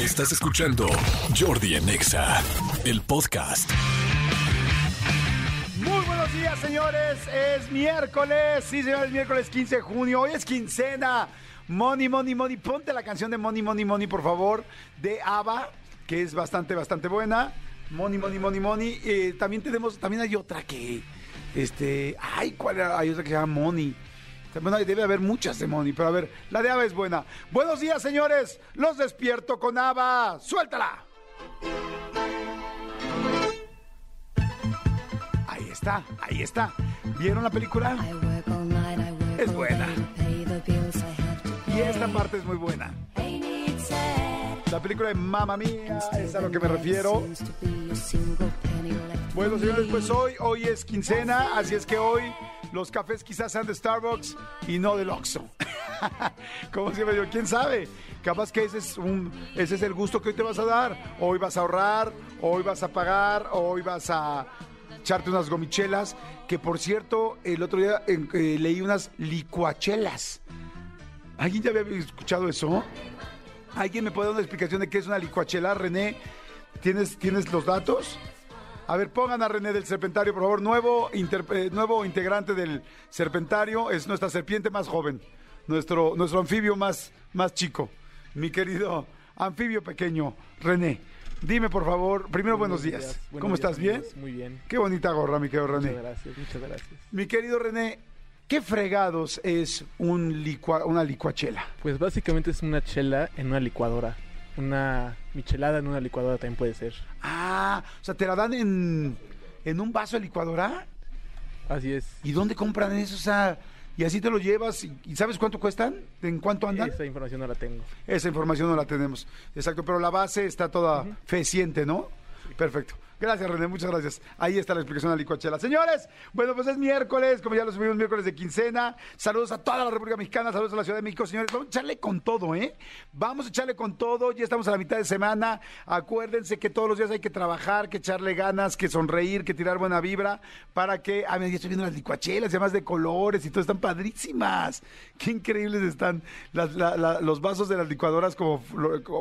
Estás escuchando Jordi en Exa, el podcast. Muy buenos días, señores. Es miércoles. Sí, señores, miércoles 15 de junio. Hoy es quincena. Money, money, money. Ponte la canción de Money, money, money, por favor, de ABBA, que es bastante, bastante buena. Money, money, money, money. Eh, también tenemos, también hay otra que, este, ay, ¿cuál era? Hay otra que se llama Money. Bueno, debe haber muchas de Money, pero a ver, la de ABBA es buena. Buenos días, señores. Los despierto con ABBA. ¡Suéltala! Ahí está, ahí está. ¿Vieron la película? Es buena. Y esta parte es muy buena. La película de Mamma Mía, es a lo que me refiero. Bueno, señores, pues hoy, hoy es quincena, así es que hoy los cafés quizás sean de Starbucks y no del Oxxo. Como siempre digo, ¿quién sabe? Capaz que ese es, el gusto que hoy te vas a dar. Hoy vas a ahorrar, hoy vas a pagar, hoy vas a echarte unas gomichelas. Que por cierto, el otro día eh, leí unas licuachelas. ¿Alguien ya había escuchado eso? ¿Alguien me puede dar una explicación de qué es una licuachela? René, ¿tienes, ¿tienes los datos? A ver, pongan a René del Serpentario, por favor. Nuevo, eh, nuevo integrante del Serpentario. Es nuestra serpiente más joven. Nuestro, nuestro anfibio más, más chico. Mi querido anfibio pequeño, René. Dime, por favor. Primero, buenos, días. ¿Cómo estás? ¿Bien? Muy bien. Qué bonita gorra, mi querido René. Muchas gracias, muchas gracias. Mi querido René, ¿qué fregados es un licua- una licuachela? Pues básicamente es una chela en una licuadora. Una michelada en una licuadora también puede ser. Ah, o sea, ¿te la dan en, en un vaso de licuadora? Así es. ¿Y dónde compran eso? O sea, y así te lo llevas. ¿Y, y sabes cuánto cuestan? ¿En cuánto andan? Esa información no la tengo. Esa información no la tenemos. Exacto, pero la base está toda feciente, ¿no? Perfecto. Gracias, René, muchas gracias. Ahí está la explicación de la licuachela. Señores, bueno, pues es miércoles, como ya lo subimos miércoles de quincena. Saludos a toda la República Mexicana, saludos a la Ciudad de México, señores. Vamos a echarle con todo, ¿eh? Vamos a echarle con todo. Ya estamos a la mitad de semana. Acuérdense que todos los días hay que trabajar, que echarle ganas, que sonreír, que tirar buena vibra para que. Ah, mira, ya estoy viendo las licuachelas, además de colores y todo, están padrísimas. Qué increíbles están los vasos de las licuadoras como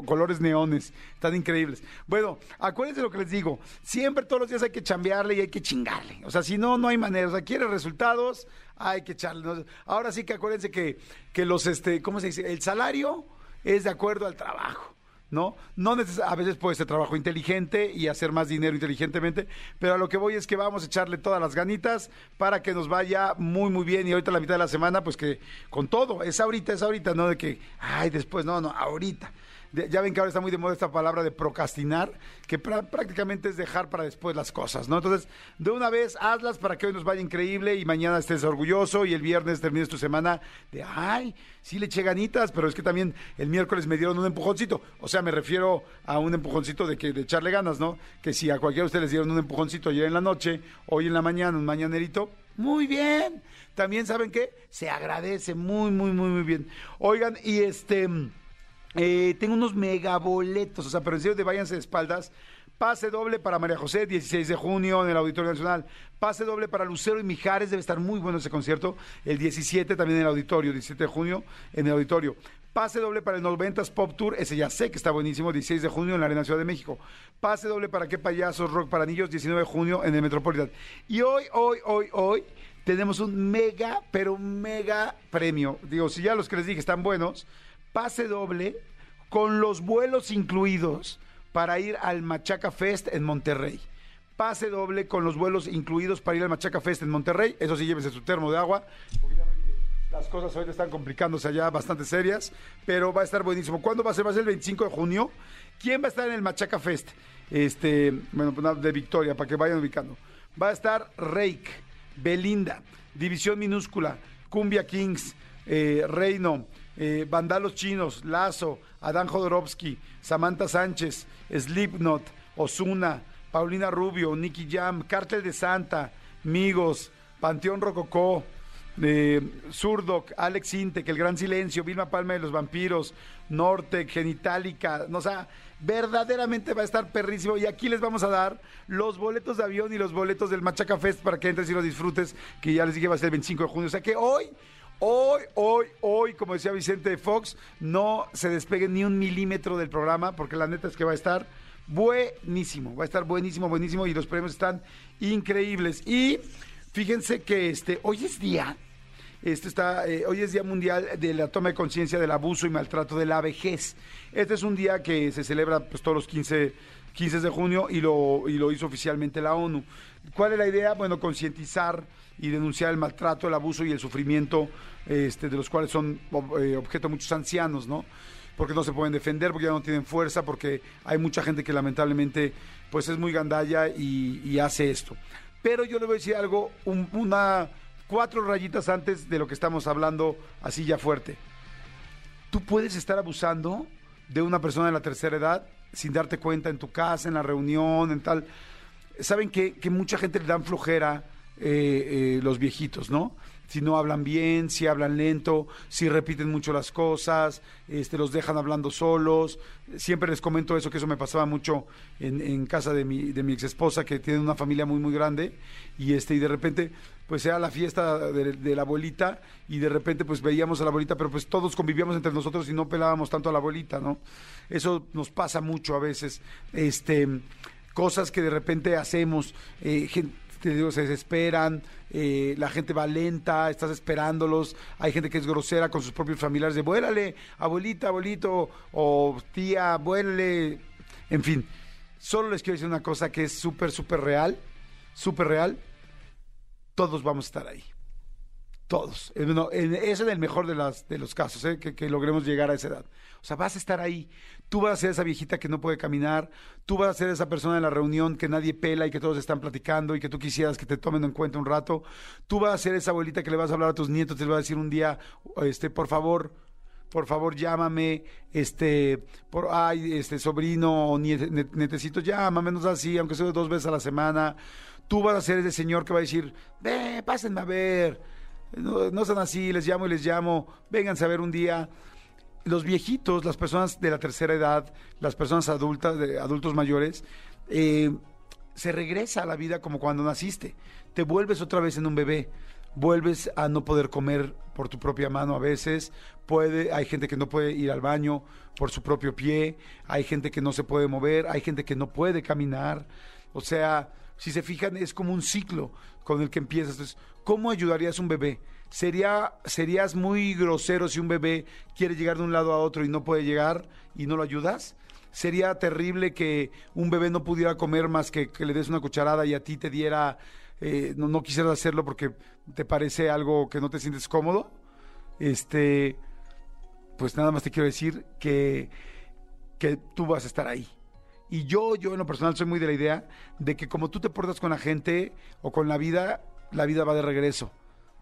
colores neones. Están increíbles. Bueno, acuérdense lo que les digo. Siempre todos los días hay que chambearle y hay que chingarle. O sea, si no, no hay manera. O sea, quiere resultados, hay que echarle. Ahora sí que acuérdense que, que los, este, ¿cómo se dice? El salario es de acuerdo al trabajo. ¿no? No neces- a veces puede ser trabajo inteligente y hacer más dinero inteligentemente, pero a lo que voy es que vamos a echarle todas las ganitas para que nos vaya muy, muy bien. Y ahorita la mitad de la semana, pues que con todo, es ahorita, es ahorita, no de que, ay, después, no, no, ahorita. Ya ven que ahora está muy de moda esta palabra de procrastinar, que prá- prácticamente es dejar para después las cosas, ¿no? Entonces, de una vez, hazlas para que hoy nos vaya increíble y mañana estés orgulloso y el viernes termines tu semana de, ay, sí le eché ganitas, pero es que también el miércoles me dieron un empujoncito. O sea, me refiero a un empujoncito de que de echarle ganas, ¿no? Que si a cualquiera de ustedes les dieron un empujoncito ayer en la noche, hoy en la mañana, un mañanerito, muy bien. También, ¿saben qué? Se agradece muy, muy, muy, muy bien. Oigan, y este... Eh, tengo unos megaboletos, o sea, pero en serio de váyanse de espaldas. Pase doble para María José, 16 de junio en el Auditorio Nacional. Pase doble para Lucero y Mijares, debe estar muy bueno ese concierto. El 17 también en el Auditorio, 17 de junio en el Auditorio. Pase doble para el 90s Pop Tour, ese ya sé que está buenísimo, 16 de junio en la Arena Ciudad de México. Pase doble para Qué Payasos Rock para Niños, 19 de junio en el Metropolitan. Y hoy, hoy, hoy, hoy tenemos un mega, pero mega premio. Digo, si ya los que les dije están buenos, pase doble con los vuelos incluidos para ir al Machaca Fest en Monterrey. Pase doble con los vuelos incluidos para ir al Machaca Fest en Monterrey. Eso sí, llévese su termo de agua. Las cosas ahorita están complicándose allá bastante serias, pero va a estar buenísimo. ¿Cuándo va a ser? Va a ser el 25 de junio. ¿Quién va a estar en el Machaca Fest? Este, bueno, pues de Victoria, para que vayan ubicando. Va a estar Reik, Belinda, División Minúscula, Cumbia Kings, eh, Reino, eh, Vandalos Chinos, Lazo, Adán Jodorowsky, Samantha Sánchez, Slipknot, Osuna, Paulina Rubio, Nicky Jam, Cártel de Santa, Migos, Panteón Rococó, eh, Zurdoc, Alex Intec, El Gran Silencio, Vilma Palma de los Vampiros, Nortec, Genitalica, no, o sea, verdaderamente va a estar perrísimo. Y aquí les vamos a dar los boletos de avión y los boletos del Machaca Fest para que entres y los disfrutes, que ya les dije va a ser el 25 de junio. O sea que hoy, Hoy, hoy, hoy, como decía Vicente Fox, no se despegue ni un milímetro del programa, porque la neta es que va a estar buenísimo, va a estar buenísimo, buenísimo, y los premios están increíbles. Y fíjense que este, hoy es día, este está, eh, hoy es Día Mundial de la Toma de Conciencia del Abuso y Maltrato de la Vejez. Este es un día que se celebra pues, todos los 15, 15 de junio y lo, y lo hizo oficialmente la ONU. ¿Cuál es la idea? Bueno, concientizar y denunciar el maltrato, el abuso y el sufrimiento este, de los cuales son eh, objeto muchos ancianos, ¿no? Porque no se pueden defender, porque ya no tienen fuerza, porque hay mucha gente que lamentablemente pues es muy gandalla y, hace esto. Pero yo le voy a decir algo, un- una cuatro rayitas antes de lo que estamos hablando así ya fuerte. Tú puedes estar abusando de una persona de la tercera edad sin darte cuenta en tu casa, en la reunión, en tal. Saben que, que mucha gente le dan flojera eh, eh, los viejitos, ¿no? Si no hablan bien, si hablan lento, si repiten mucho las cosas, este, los dejan hablando solos. Siempre les comento eso, que eso me pasaba mucho en, casa de mi, de mi ex esposa, que tiene una familia muy, muy grande, y este, y de repente, pues era la fiesta de, la abuelita, y de repente, pues veíamos a la abuelita, pero pues todos convivíamos entre nosotros y no pelábamos tanto a la abuelita, ¿no? Eso nos pasa mucho a veces. Este cosas que de repente hacemos, eh, gen- te digo, se desesperan, eh, la gente va lenta, estás esperándolos, hay gente que es grosera con sus propios familiares de vuélale, abuelita, abuelito, o tía, vuélale, en fin. Solo les quiero decir una cosa que es súper, súper real, súper real, todos vamos a estar ahí. Todos. Eh, no, ese es el mejor de, las, de los casos, ¿eh? que, logremos llegar a esa edad. O sea, vas a estar ahí. Tú vas a ser esa viejita que no puede caminar. Tú vas a ser esa persona en la reunión que nadie pela y que todos están platicando y que tú quisieras que te tomen en cuenta un rato. Tú vas a ser esa abuelita que le vas a hablar a tus nietos, te le vas a decir un día, este, por favor, por favor llámame, este, por, ay, este sobrino o netecito, llámame, no así, aunque sea dos veces a la semana. Tú vas a ser ese señor que va a decir, ve, pásenme a ver, no, no así, les llamo y les llamo, vénganse a ver un día. Los viejitos, las personas de la tercera edad, las personas adultas, adultos mayores, eh, se regresa a la vida como cuando naciste. Te vuelves otra vez en un bebé. Vuelves a no poder comer por tu propia mano a veces. Puede, hay gente que no puede ir al baño por su propio pie. Hay gente que no se puede mover. Hay gente que no puede caminar. O sea, si se fijan, es como un ciclo con el que empiezas. Entonces, ¿cómo ayudarías a un bebé? Sería, serías muy grosero si un bebé quiere llegar de un lado a otro y no puede llegar y no lo ayudas. Sería terrible que un bebé no pudiera comer más que que le des una cucharada y a ti te diera, eh, no, no quisieras hacerlo porque te parece algo que no te sientes cómodo. Este, pues nada más te quiero decir que, que tú vas a estar ahí. Y yo, yo en lo personal soy muy de la idea de que como tú te portas con la gente o con la vida, la vida va de regreso.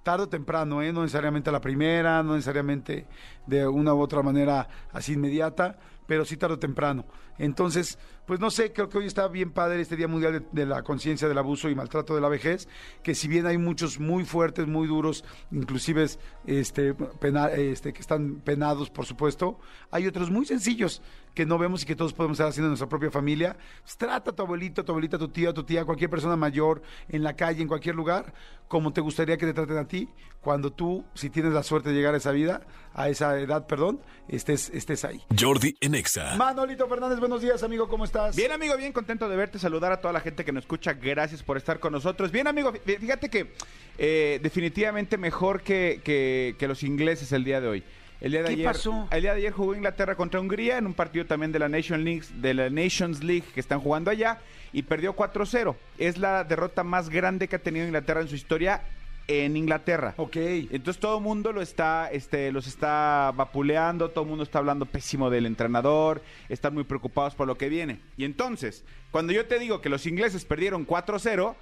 Tarde o temprano, ¿eh? no necesariamente a la primera, no necesariamente de una u otra manera así inmediata, pero sí tarde o temprano. Entonces, pues no sé, creo que hoy está bien padre este Día Mundial de, la Conciencia del Abuso y Maltrato de la Vejez, que si bien hay muchos muy fuertes, muy duros, inclusive este, pena- este, que están penados, por supuesto, hay otros muy sencillos que no vemos y que todos podemos estar haciendo en nuestra propia familia. Pues, trata a tu abuelito, a tu abuelita, a tu tía, a tu tía, cualquier persona mayor en la calle, en cualquier lugar, como te gustaría que te traten a ti, cuando tú, si tienes la suerte de llegar a esa vida, a esa edad, perdón, estés, estés ahí. Jordi en Exa. Manolito Fernández, buenos días, amigo, ¿cómo estás? Bien, amigo, bien contento de verte, saludar a toda la gente que nos escucha. Gracias por estar con nosotros. Bien, amigo, fí- fíjate que eh, definitivamente mejor que, que- que los ingleses el día de hoy. El día de ¿Qué ayer, pasó? El día de ayer jugó Inglaterra contra Hungría en un partido también de la Nation League, de la Nations League que están jugando allá y perdió 4-0. Es la derrota más grande que ha tenido Inglaterra en su historia en Inglaterra. Ok. Entonces todo el mundo lo está, este, los está vapuleando, todo el mundo está hablando pésimo del entrenador, están muy preocupados por lo que viene. Y entonces, cuando yo te digo que los ingleses perdieron 4-0,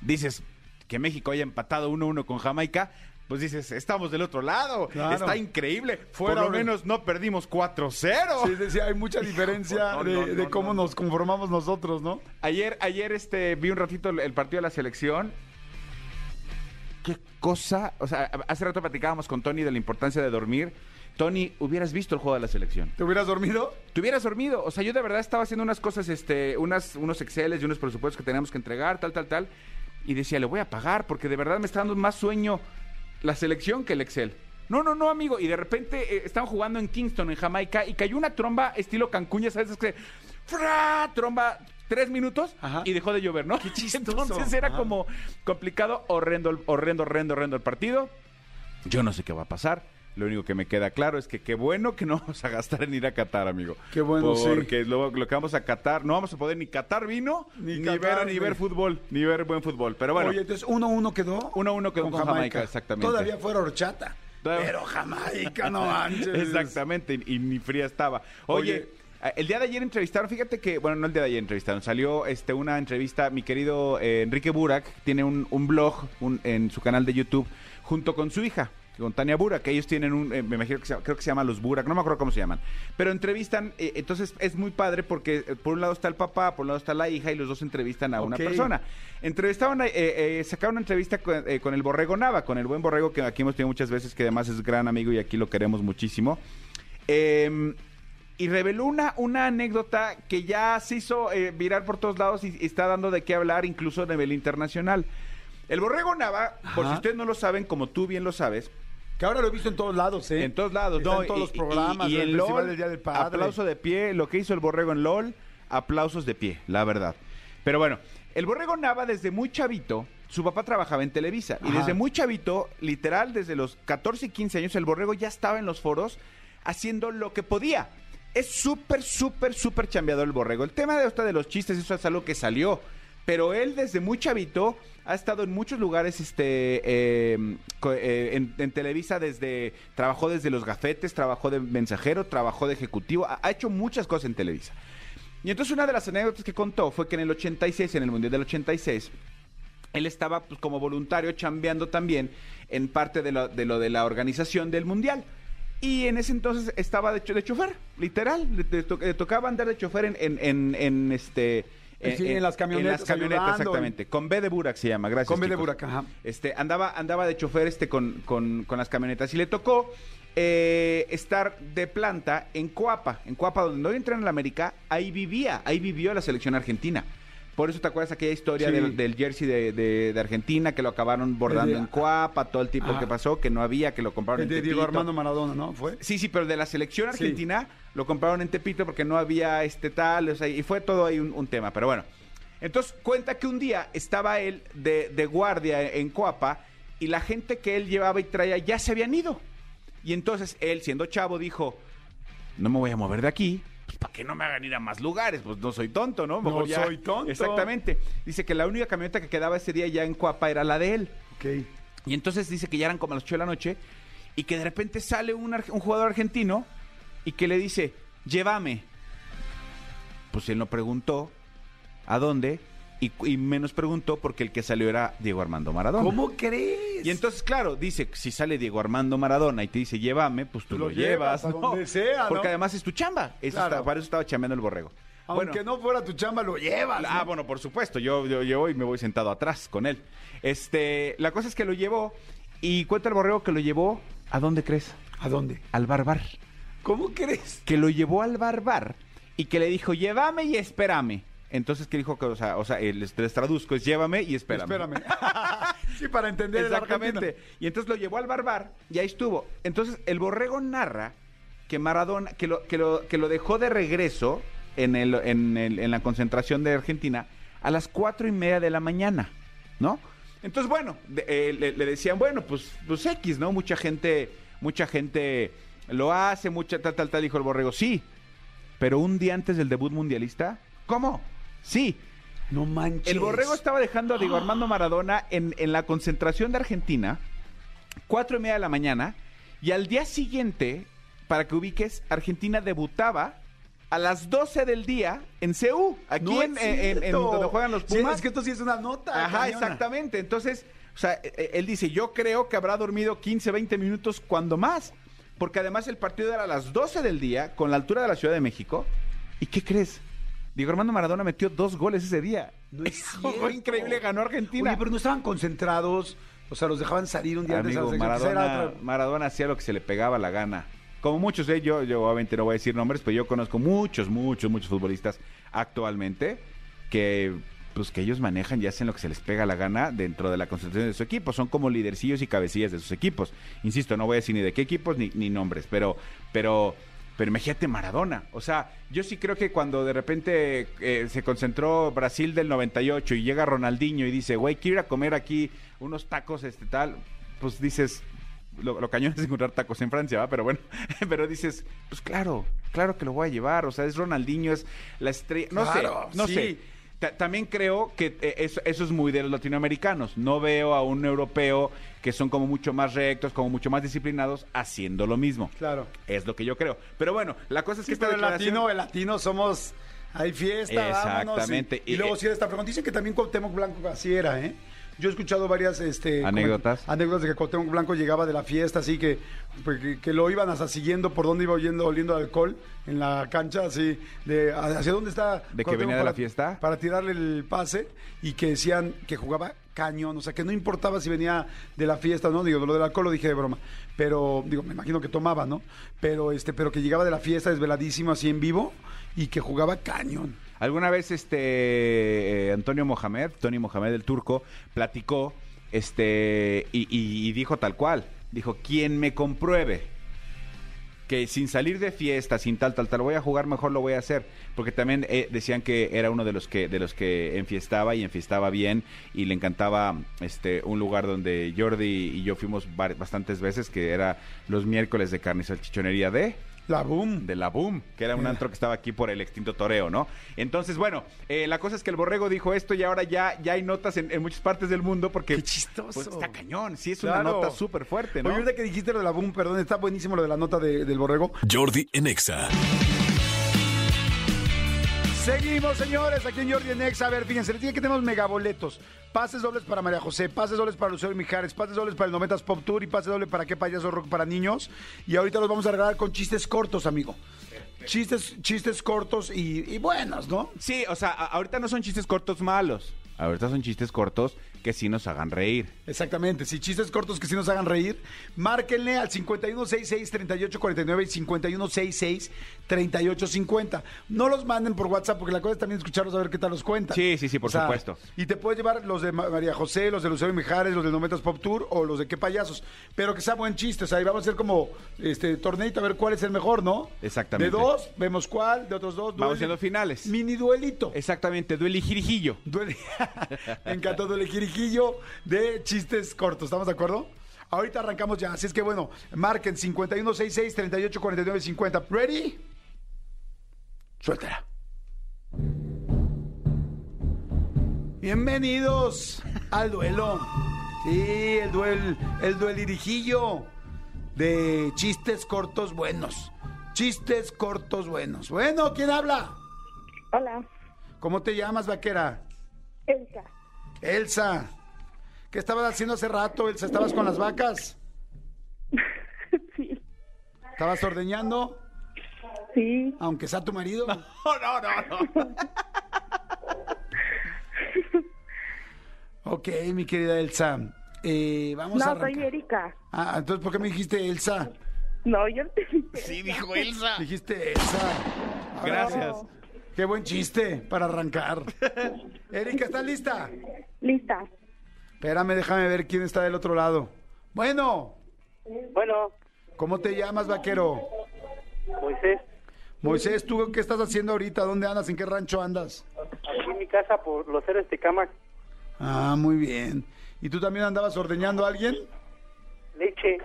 dices que México haya empatado 1-1 con Jamaica, pues dices, estamos del otro lado, Claro. está increíble, Fuera por lo menos no perdimos 4-0. Sí, sí, hay mucha diferencia no, de, no, de cómo no. nos conformamos nosotros, ¿no? Ayer, ayer este, vi un ratito el partido de la selección. Qué cosa. O sea, hace rato platicábamos con Tony de la importancia de dormir. Tony, hubieras visto el juego de la selección. ¿Te hubieras dormido? Te hubieras dormido. O sea, yo de verdad estaba haciendo unas cosas, este, unas, unos Exceles y unos presupuestos que teníamos que entregar, tal, tal, tal. Y decía, le voy a pagar porque de verdad me está dando más sueño la selección que el Excel. No, no, no, amigo. Y de repente eh, estaban jugando en Kingston, en Jamaica, y cayó una tromba estilo Cancún, ya sabes, es que... ¡fra! Tromba tres minutos Ajá. y dejó de llover, ¿no? Qué chistoso. Entonces era Ajá. como complicado, horrendo, horrendo, horrendo, horrendo el partido. Yo no sé qué va a pasar. Lo único que me queda claro es que qué bueno que no vamos a gastar en ir a Qatar, amigo. Qué bueno, sí. Porque lo, lo que vamos a Qatar, no vamos a poder ni catar vino, Ni ni, catar, ver, ni ver fútbol, ni ver buen fútbol. Pero bueno, Oye, entonces 1-1 quedó. 1-1 quedó con Jamaica, exactamente. Todavía fuera horchata. Pero Jamaica, no manches. Exactamente, y, y ni fría estaba. Oye, Oye. Eh, el día de ayer entrevistaron, fíjate que, bueno, no el día de ayer entrevistaron, salió este una entrevista, mi querido eh, Enrique Burak tiene un, un blog un- en su canal de YouTube junto con su hija. Con Tania Burak, que ellos tienen un, eh, me imagino que se, creo que se llama Los Burak, no me acuerdo cómo se llaman, pero entrevistan, eh, entonces es muy padre porque eh, por un lado está el papá, por un lado está la hija y los dos entrevistan a una persona. Entrevistaban, eh, eh, sacaron una entrevista con, con el Borrego Nava, con el buen Borrego que aquí hemos tenido muchas veces, que además es gran amigo y aquí lo queremos muchísimo. Eh, y reveló una, una anécdota que ya se hizo eh, viral por todos lados y, y está dando de qué hablar incluso a nivel internacional. El Borrego Nava, por si ustedes no lo saben, como tú bien lo sabes, Que ahora lo he visto en todos lados, ¿eh? en todos lados, Está ¿no? en todos Y- los y- programas, y, en el LOL, del Día del Padre. aplauso de pie, lo que hizo el Borrego en LOL, aplausos de pie, la verdad. Pero bueno, el Borrego Nava desde muy chavito, su papá trabajaba en Televisa, y desde muy chavito, literal, desde los 14 y 15 años, el Borrego ya estaba en los foros haciendo lo que podía. Es súper, súper, súper chambeador el Borrego. El tema de, esta de los chistes, eso es algo que salió. Pero él desde muy chavito ha estado en muchos lugares este, co- eh, en, Televisa desde trabajó desde los gafetes, trabajó de mensajero, trabajó de ejecutivo, ha, ha hecho muchas cosas en Televisa. Y entonces una de las anécdotas que contó fue que en el 86, en el Mundial del 86, él estaba pues, como voluntario chambeando también en parte de lo, de lo de la organización del mundial. Y en ese entonces estaba de, cho- de chofer, literal. Le, le to- le tocaba andar de chofer en, en, en- en, este. Sí, en las camionetas, En las camionetas, exactamente. Con B de Burak se llama, gracias. Con B de. Burak, ajá. Este, andaba, andaba de chofer este con, con, con las camionetas. Y le tocó eh, estar de planta en Coapa. En Coapa, donde hoy entra en la América, ahí vivía, ahí vivió la selección argentina. Por eso te acuerdas aquella historia Sí. del, del jersey de, de- de Argentina, que lo acabaron bordando de- en Coapa, todo el tipo Ajá. que pasó, que no había, que lo compraron El de en Diego. Armando Maradona, ¿no? ¿Fue? Sí, sí, pero de la selección Sí. argentina lo compraron en Tepito porque no había este tal, o sea, y fue todo ahí un, un tema, pero bueno. Entonces cuenta que un día estaba él de, de guardia en Coapa y la gente que él llevaba y traía ya se habían ido. Y entonces él, siendo chavo, dijo, no me voy a mover de aquí, pues para que no me hagan ir a más lugares, pues no soy tonto, ¿no? No soy tonto. Exactamente. Dice que la única camioneta que quedaba ese día ya en Coapa era la de él. Ok. Y entonces dice que ya eran como las 8 de la noche y que de repente sale un, un jugador argentino y que le dice, llévame. Pues él no preguntó a dónde y, y menos preguntó porque el que salió era Diego Armando Maradona. ¿Cómo crees? Y entonces, claro, dice, si sale Diego Armando Maradona y te dice, llévame, pues tú Lo lo, llevas, ¿no? donde sea, ¿no? Porque además es tu chamba. Eso Claro. está- para eso estaba chambeando el borrego. Aunque Bueno, no fuera tu chamba, lo llevas. Ah, ¿no? bueno, por supuesto. Yo, yo llevo y me voy sentado atrás con él. Este, la cosa es que lo llevó y cuenta el borrego que lo llevó. ¿A dónde crees? ¿A dónde? Al barbar. ¿Cómo crees? Que lo llevó al barbar y que le dijo, llévame y espérame. Entonces, ¿qué dijo? Que, o sea, o sea les, les traduzco, es llévame y espérame. Espérame. sí, para entender Exactamente. Y entonces lo llevó al barbar y ahí estuvo. Entonces, el borrego narra que Maradona, que lo, que lo, que lo dejó de regreso en, el, en, el- en la concentración de Argentina a las cuatro y media de la mañana, ¿no? Entonces, bueno, de- eh, le, le decían, bueno, pues, pues X, ¿no? Mucha gente, mucha gente lo hace, mucha tal, tal, tal, dijo el borrego, sí. Pero un día antes del debut mundialista, ¿cómo? Sí, No manches. el Borrego estaba dejando a Diego Armando Maradona en, en la concentración de Argentina, cuatro y media de la mañana, y al día siguiente, para que ubiques, Argentina debutaba a las 12 del día en CEU, aquí No en, donde juegan los Sí, Pumas. es que esto sí es una nota. Ajá, cañona. exactamente. Entonces, o sea, eh, eh, él dice, yo creo que habrá dormido 15, 20 minutos cuando más. Porque además el partido era a las 12 del día, con la altura de la Ciudad de México. ¿Y qué crees? Diego Armando Maradona metió dos goles ese día. No es Fue increíble, ganó Argentina. Oye, pero no estaban concentrados. O sea, los dejaban salir un día antes Amigo, selección. Pues era Maradona, otra- Maradona hacía lo que se le pegaba la gana. Como muchos, ¿eh? yo, yo obviamente no voy a decir nombres, pero yo conozco muchos, muchos, muchos futbolistas actualmente que pues que ellos manejan y hacen lo que se les pega la gana dentro de la concentración de su equipo. Son como lidercillos y cabecillas de sus equipos. Insisto, no voy a decir ni de qué equipos ni, ni nombres, pero, pero, pero imagínate Maradona. O sea, yo sí creo que cuando de repente eh, se concentró Brasil del 98 y llega Ronaldinho y dice, güey, quiero ir a comer aquí unos tacos, este tal, pues dices, lo, lo cañón es encontrar tacos en Francia, ¿va? Pero bueno, pero dices, pues claro, claro que lo voy a llevar. O sea, es Ronaldinho, es la estrella. No Claro, sé, no sí. sé. Ta- También creo que eh, eso, eso es muy de los latinoamericanos. No veo a un europeo que son como mucho más rectos, como mucho más disciplinados, haciendo lo mismo. Claro. Es lo que yo creo. Pero bueno, la cosa es que Sí, esta pero el declaración- latino, el latino somos... Hay fiesta, vámonos. Exactamente. Y, y Y- luego sí era esta fregón. Dicen que también Cuauhtémoc Blanco así era, ¿eh? Yo he escuchado varias este, Anécdotas. anécdotas de que Cuauhtémoc Blanco llegaba de la fiesta, así que, pues, que, que lo iban hasta siguiendo por dónde iba oyendo, oliendo alcohol en la cancha, así, de hacia dónde está. ¿De que venía de la fiesta? Para tirarle el pase y que decían que jugaba cañón, o sea, que no importaba si venía de la fiesta no, digo, lo del alcohol lo dije de broma, pero, digo, me imagino que tomaba, ¿no? Pero, este, pero que llegaba de la fiesta desveladísimo así en vivo y que jugaba cañón. Alguna vez este eh, Antonio Mohamed, Tony Mohamed el turco, platicó este y, y- y dijo tal cual, dijo, quien me compruebe que sin salir de fiesta, sin tal, tal, tal, voy a jugar mejor, lo voy a hacer. Porque también eh, decían que era uno de los que, de los que enfiestaba y enfiestaba bien y le encantaba este un lugar donde Jordi y yo fuimos bastantes veces, que era los miércoles de carne y salchichonería de La boom. de la Boom, que era un antro que estaba aquí por el extinto Toreo, ¿no? Entonces, bueno, eh, la cosa es que el Borrego dijo esto y ahora ya, ya hay notas en, en muchas partes del mundo porque... Qué chistoso. Pues está cañón, sí es Claro. una nota súper fuerte, ¿no? Oye, ahorita que dijiste lo de la boom, perdón, está buenísimo lo de la nota de- del borrego. Jordi en Exa. Seguimos, señores, aquí en Jordi en Exa. A ver, fíjense, les dije que tenemos megaboletos. Pases dobles para María José, pases dobles para Lucero Mijares, pases dobles para el 90 Pop Tour y pase doble para qué payaso rock para niños. Y ahorita los vamos a regalar con chistes cortos, amigo. Chistes, chistes cortos y, y buenos, ¿no? Sí, o sea, a- ahorita no son chistes cortos malos, ahorita son chistes cortos que sí nos hagan reír. Exactamente, si chistes cortos que sí nos hagan reír, márquenle al 5166-3849 y 5166-3850. No los manden por WhatsApp porque la cosa es también escucharlos a ver qué tal los cuentan. Sí, sí, sí, por supuesto. Y te puedes llevar los de Ma- María José, los de Lucero y Mijares, los de Nometas Pop Tour o los de qué payasos. Pero que sea buen chiste, o sea, ahí vamos a hacer como este torneito a ver cuál es el mejor, ¿no? Exactamente. De dos, vemos cuál, de otros dos. Vamos duele. haciendo finales. Mini duelito. Exactamente, duele y jirijillo. Duele. Me encantó Duele Jirijillo de chistes cortos. ¿Estamos de acuerdo? Ahorita arrancamos ya. Así es que bueno, marquen 5166-3849-50. ¿Ready? Suéltala. Bienvenidos al duelo. Sí, el duel, el duelirijillo de chistes cortos buenos. Chistes cortos buenos. Bueno, ¿quién habla? Hola, ¿Cómo te llamas, vaquera? Elsa. Elsa. ¿Qué estabas haciendo hace rato, Elsa? ¿Estabas con las vacas? Sí, ¿Estabas ordeñando? Sí. Aunque sea tu marido. No, no, no, no. Ok, mi querida Elsa. Eh, vamos a No, soy arrancar. Erika. Ah, entonces, ¿por qué me dijiste Elsa? No, yo no te dije. Sí, dijo Elsa. Dijiste Elsa. Gracias. Qué buen chiste para arrancar. Erika, ¿estás lista? Lista. Espérame, déjame ver quién está del otro lado. Bueno, Bueno, ¿cómo te llamas, vaquero? Moisés, Moisés, ¿tú qué estás haciendo ahorita? ¿Dónde andas? ¿En qué rancho andas? aquí en mi casa por los héroes de cama, Ah, muy bien. ¿Y tú también andabas ordeñando a alguien? leche,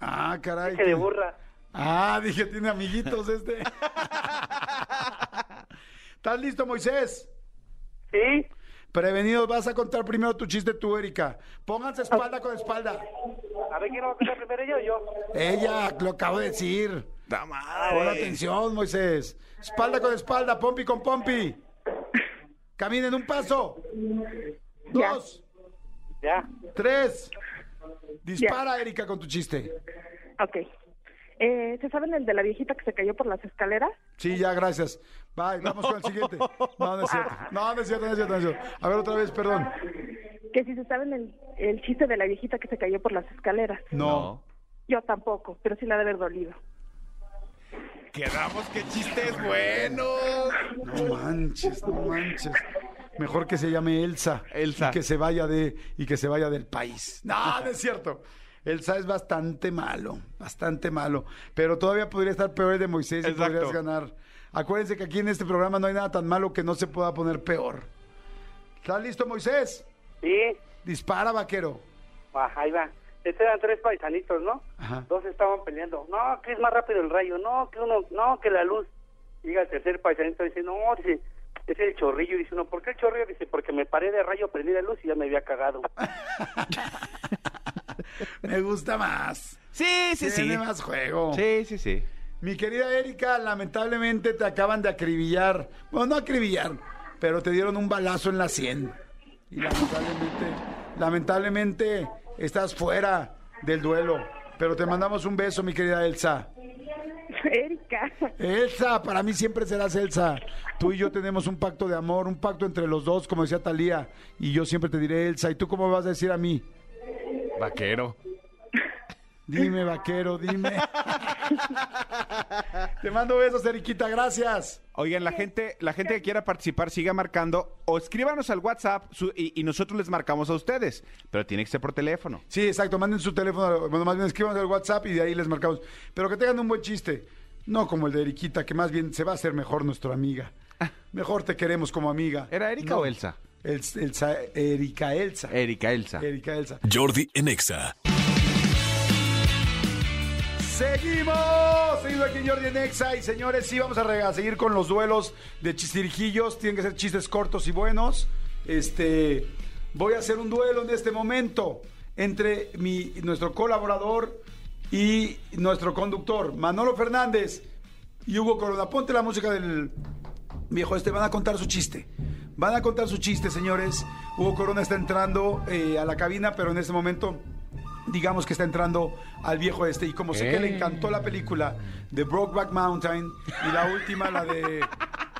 Ah, caray. leche de burra. Ah, dije, tiene amiguitos este. ¿Estás listo, Moisés? ¿Sí? Prevenido, vas a contar primero tu chiste tú, Erika. Pónganse espalda con espalda. A ver, ¿quién va a contar primero yo o yo? Ella, lo acabo de decir. Pon atención, Moisés. Espalda con espalda, pompi con pompi. Caminen un paso. Ya. Dos, Ya. tres. Dispara, Erika, con tu chiste. Ok. Eh, ¿Se saben el de la viejita que se cayó por las escaleras? Sí, ya, gracias. Bye, vamos con el siguiente. No, no es cierto. No, no es cierto, no es cierto, no es cierto. A ver, otra vez, perdón. Que si se saben el, el chiste de la viejita que se cayó por las escaleras. No. Yo tampoco, pero sí la ha de haber dolido. Quedamos que chistes buenos. No manches, no manches. Mejor que se llame Elsa. Elsa. Y que se vaya de y que se vaya del país. No, no es cierto. Elsa es bastante malo, bastante malo. Pero todavía podría estar peor el de Moisés y Exacto. podrías ganar. Acuérdense que aquí en este programa no hay nada tan malo que no se pueda poner peor. ¿Estás listo, Moisés? Sí, Dispara, vaquero. ah, ahí va. Estos eran tres paisanitos, ¿no? Ajá. Dos estaban peleando. No, que es más rápido el rayo. No, que uno, no, que la luz. Llega el tercer paisanito y dice, no, dice, es el chorrillo. Dice uno, ¿por qué el chorrillo? Dice, porque me paré de rayo, prendí la luz y ya me había cagado. Me gusta más. Sí, sí, sí. Tiene más juego. Sí, sí, sí. Mi querida Erika, lamentablemente te acaban de acribillar. Bueno, no acribillar, pero te dieron un balazo en la sien. Y lamentablemente, lamentablemente estás fuera del duelo. Pero te mandamos un beso, mi querida Elsa. Erika. Elsa, para mí siempre serás Elsa. Tú y yo tenemos un pacto de amor, un pacto entre los dos, como decía Talía. Y yo siempre te diré Elsa. ¿Y tú cómo me vas a decir a mí? Vaquero. Dime, vaquero, dime. te mando besos, Eriquita, gracias. Oigan, la gente, la gente que quiera participar, siga marcando o escríbanos al WhatsApp su- y, y nosotros les marcamos a ustedes. Pero tiene que ser por teléfono. Sí, exacto. Manden su teléfono, bueno, más bien escriban al WhatsApp y de ahí les marcamos. Pero que tengan un buen chiste. No como el de Eriquita, que más bien se va a hacer mejor nuestra amiga. Mejor te queremos como amiga. ¿Era Erika No. o Elsa? El- Elsa, Erika Elsa. Erika Elsa. Erika Elsa. Jordi en Exa. Seguimos, seguimos aquí en Jordi en Exa y señores, sí vamos a, seguir con los duelos de chistirijillos, tienen que ser chistes cortos y buenos. Este, voy a hacer un duelo en este momento entre mi, nuestro colaborador y nuestro conductor, Manolo Fernández y Hugo Corona. Ponte la música del viejo este, van a contar su chiste. Van a contar su chiste, señores. Hugo Corona está entrando eh, a la cabina, pero en este momento digamos que está entrando al viejo este y como sé que le Eh. encantó la película de Brokeback Mountain y la última la de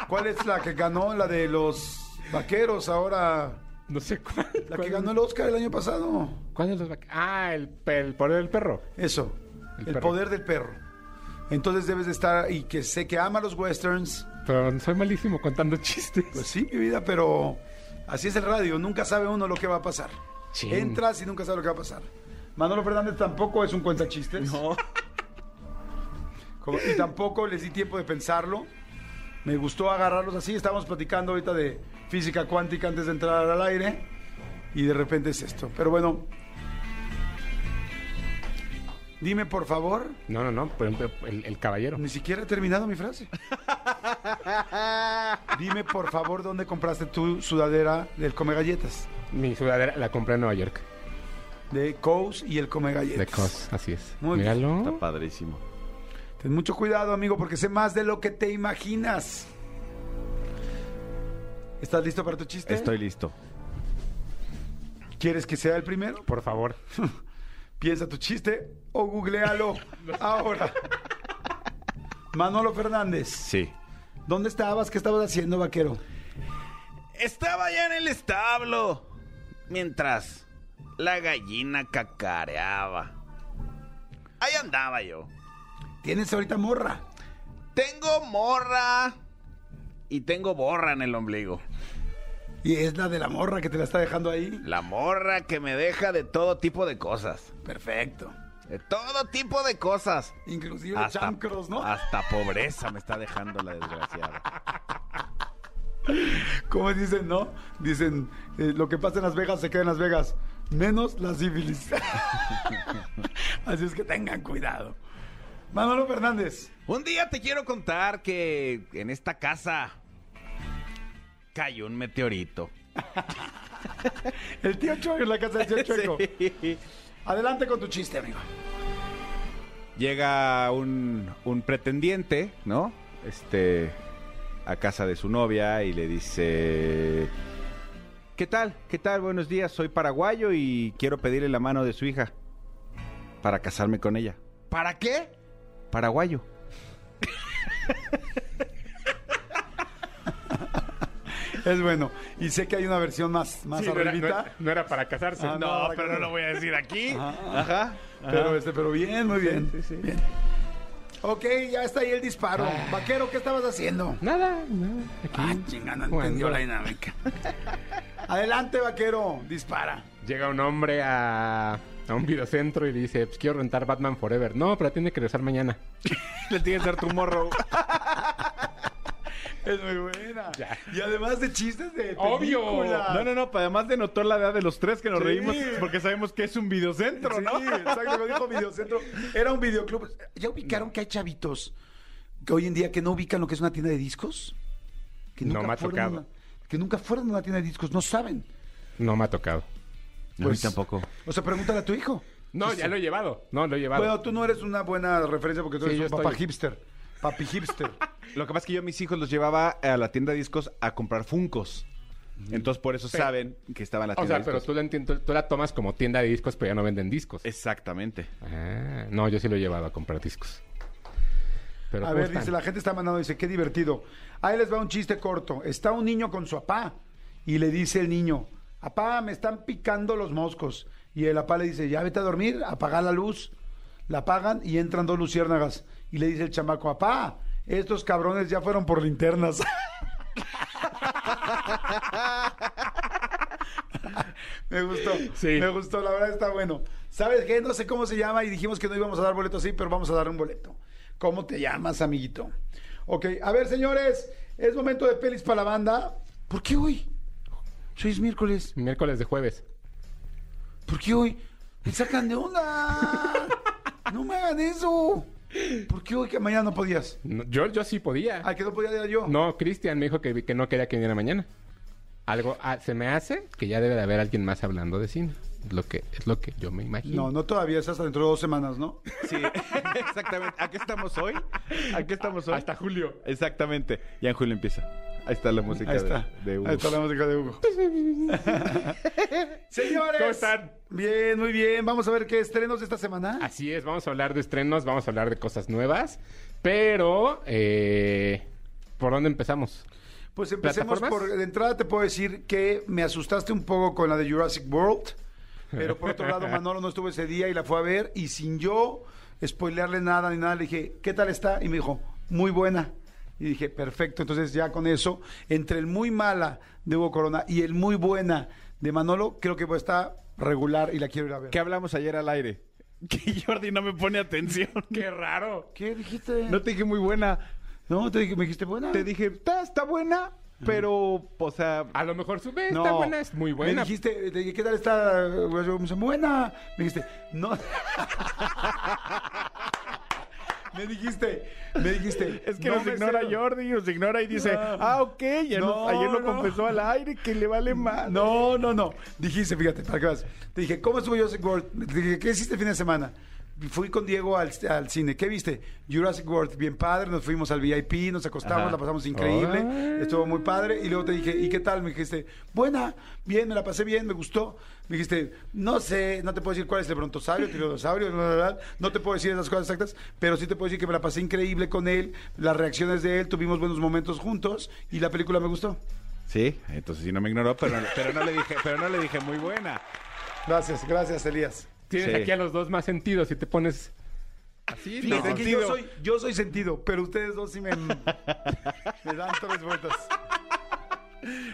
¿cuál es la que ganó? La de los vaqueros ahora No sé cuál. la cuál- que ganó el Oscar el año pasado. ¿Cuál de los vac- Ah, el, el poder del perro. Eso, El el, perro. poder del perro. Entonces debes de estar y que sé que ama los westerns. Pero soy malísimo contando chistes. Pues sí, mi vida, pero así es el radio, nunca sabe uno lo que va a pasar. Chin. Entras y nunca sabe lo que va a pasar. Manolo Fernández tampoco es un cuentachistes. No. Como- y tampoco les di tiempo de pensarlo. Me gustó agarrarlos así. Estábamos platicando ahorita de física cuántica antes de entrar al aire. Y de repente es esto. Pero bueno. Dime por favor. No, no, no. Por ejemplo, el, el caballero. Ni siquiera he terminado mi frase. Dime por favor dónde compraste tu sudadera del Come Galletas. Mi sudadera la compré en Nueva York. De Coase y el Come Galletas. De Cos, así es. Muy bien. Míralo. Está padrísimo. Ten mucho cuidado, amigo, porque sé más de lo que te imaginas. ¿Estás listo para tu chiste? Estoy listo. ¿Quieres que sea el primero? Por favor. Piensa tu chiste o googlealo ahora. Manolo Fernández, Sí. ¿dónde estabas? ¿Qué estabas haciendo, vaquero? Estaba ya en el establo mientras la gallina cacareaba. Ahí andaba yo. Tienes ahorita morra. Tengo morra y tengo borra en el ombligo. Y es la de la morra que te la está dejando ahí. La morra que me deja de todo tipo de cosas. Perfecto. De todo tipo de cosas. Inclusive Hasta, chancros, ¿no? hasta pobreza me está dejando la desgraciada. Como dicen, ¿no? Dicen, eh, lo que pasa en Las Vegas se queda en Las Vegas. Menos la sífilis. Así es que tengan cuidado. Manolo Fernández. Un día te quiero contar que en esta casa cayó un meteorito. El tío Chueco en la casa del tío Chueco. Sí. Adelante con tu chiste, amigo. Llega un, un pretendiente, ¿no? Este, a casa de su novia y le dice... ¿Qué tal? ¿Qué tal? Buenos días, soy paraguayo y quiero pedirle la mano de su hija para casarme con ella. ¿Para qué? Paraguayo. Es bueno. Y sé que hay una versión más, más Sí, no, era, arribita. no era- no era para casarse. Ah, No, para pero que- no lo voy a decir aquí. Ajá, Ajá. Pero, este, pero bien, muy bien. bien. Ok, ya está ahí el disparo. Vaquero, ¿qué estabas haciendo? Nada, nada. Aquí. Ah, chingada, no entendió la dinámica. Adelante, vaquero, dispara. Llega un hombre a, a un videocentro y dice, pues quiero rentar Batman Forever. No, pero tiene que regresar mañana. Le tienes que dar tu morro. Es muy buena. Ya. Y además de chistes de Obvio. película. No, no, no, además denotó la edad de los tres que nos Sí. reímos porque sabemos que es un videocentro, Sí, ¿no? exacto, lo dijo Videocentro. Era un videoclub. ¿Ya ubicaron que hay chavitos que hoy en día que no ubican lo que es una tienda de discos? Que No me ha fueron tocado. a una- que nunca fueron a una tienda de discos, no saben. No me ha tocado. Pues- tampoco. O sea, pregúntale a tu hijo. No, ya lo he llevado. No, lo he llevado. Bueno, tú no eres una buena referencia porque tú Sí, eres yo un papá estoy- hipster. Papi hipster. Lo que pasa es que yo a mis hijos los llevaba a la tienda de discos a comprar Funcos. Entonces por eso Pero- saben que estaba en la o tienda sea, de pero discos. tú la, entiendo- tú la tomas como tienda de discos, pero ya no venden discos. Exactamente. Ah, no, yo sí lo he llevado a comprar discos. Pero A ¿cómo ver, están? dice, la gente está mandando, dice, qué divertido. Ahí les va un chiste corto. Está un niño con su apá y le dice el niño, apá, me están picando los moscos. Y el apá le dice, ya vete a dormir, apaga la luz. La apagan y entran dos luciérnagas. Y le dice el chamaco, apá, estos cabrones ya fueron por linternas. me gustó, Sí. me gustó, la verdad está bueno. ¿Sabes qué? No sé cómo se llama y dijimos que no íbamos a dar boleto así, pero vamos a dar un boleto. ¿Cómo te llamas, amiguito? Ok, a ver, señores, es momento de pelis para la banda. ¿Por qué hoy? Hoy es miércoles. Miércoles de jueves. ¿Por qué hoy? Me sacan de onda. No me hagan eso. ¿Por qué hoy que mañana no podías? No, yo, yo sí podía. Ay, que no podía era yo. No, Cristian me dijo que, que no quería que viniera mañana. Algo ah, se me hace que ya debe de haber alguien más hablando de cine. Es lo que, es lo que yo me imagino. No, no todavía, es hasta dentro de dos semanas, ¿no? Sí, exactamente. ¿A qué estamos hoy? ¿A qué estamos hoy? Hasta julio. Exactamente. Ya en julio empieza. Ahí está la música Ahí de- está. de, Hugo. Ahí está la música de Hugo. Señores. ¿Cómo están? Bien, muy bien. Vamos a ver qué estrenos de esta semana. Así es, vamos a hablar de estrenos, vamos a hablar de cosas nuevas. Pero, eh, ¿por dónde empezamos? Pues empecemos por... De entrada te puedo decir que me asustaste un poco con la de Jurassic World. Pero por otro lado, Manolo no estuvo ese día y la fue a ver. Y sin yo spoilearle nada ni nada, le dije, ¿qué tal está? Y me dijo, muy buena. Y dije, perfecto. Entonces ya con eso, entre el muy mala de Hugo Corona y el muy buena de Manolo, creo que pues está regular y la quiero ir a ver. ¿Qué hablamos ayer al aire? Que Jordi no me pone atención. ¡Qué raro! ¿Qué dijiste? No te dije muy buena. No, te dije, me dijiste buena. Te dije, está, está buena, pero, o sea, A lo mejor sube, No, está buena, es muy buena. Me dijiste, te dije, ¿qué tal está? Buena. Me dijiste, no. me dijiste, me dijiste. es que no nos ignora sé- Jordi, nos ignora y dice, No. ah, ok, ya No, nos- ayer lo confesó al aire que le vale más. No, no, no. Dijiste, fíjate, para que veas. Te dije, ¿cómo estuvo Jurassic World? Te dije, ¿qué hiciste el fin de semana? Fui con Diego al, al cine. ¿Qué viste? Jurassic World, bien padre. Nos fuimos al VIP, nos acostamos, Ajá. la pasamos increíble. Ay. Estuvo muy padre. Y luego te dije, ¿y qué tal? Me dijiste, buena, bien, me la pasé bien, me gustó. Me dijiste, no sé, no te puedo decir cuál es el brontosaurio, tirosaurio, no, no, te puedo decir esas cosas exactas, pero sí te puedo decir que me la pasé increíble con él, las reacciones de él, tuvimos buenos momentos juntos y la película me gustó. Sí, entonces sí no me ignoró, pero, pero no le dije, pero no le dije muy buena. Gracias, gracias, Elías. Tienes Sí. aquí a los dos más sentidos y te pones así. Fíjate no. que yo soy, yo soy sentido, pero ustedes dos sí me, me dan tres vueltas.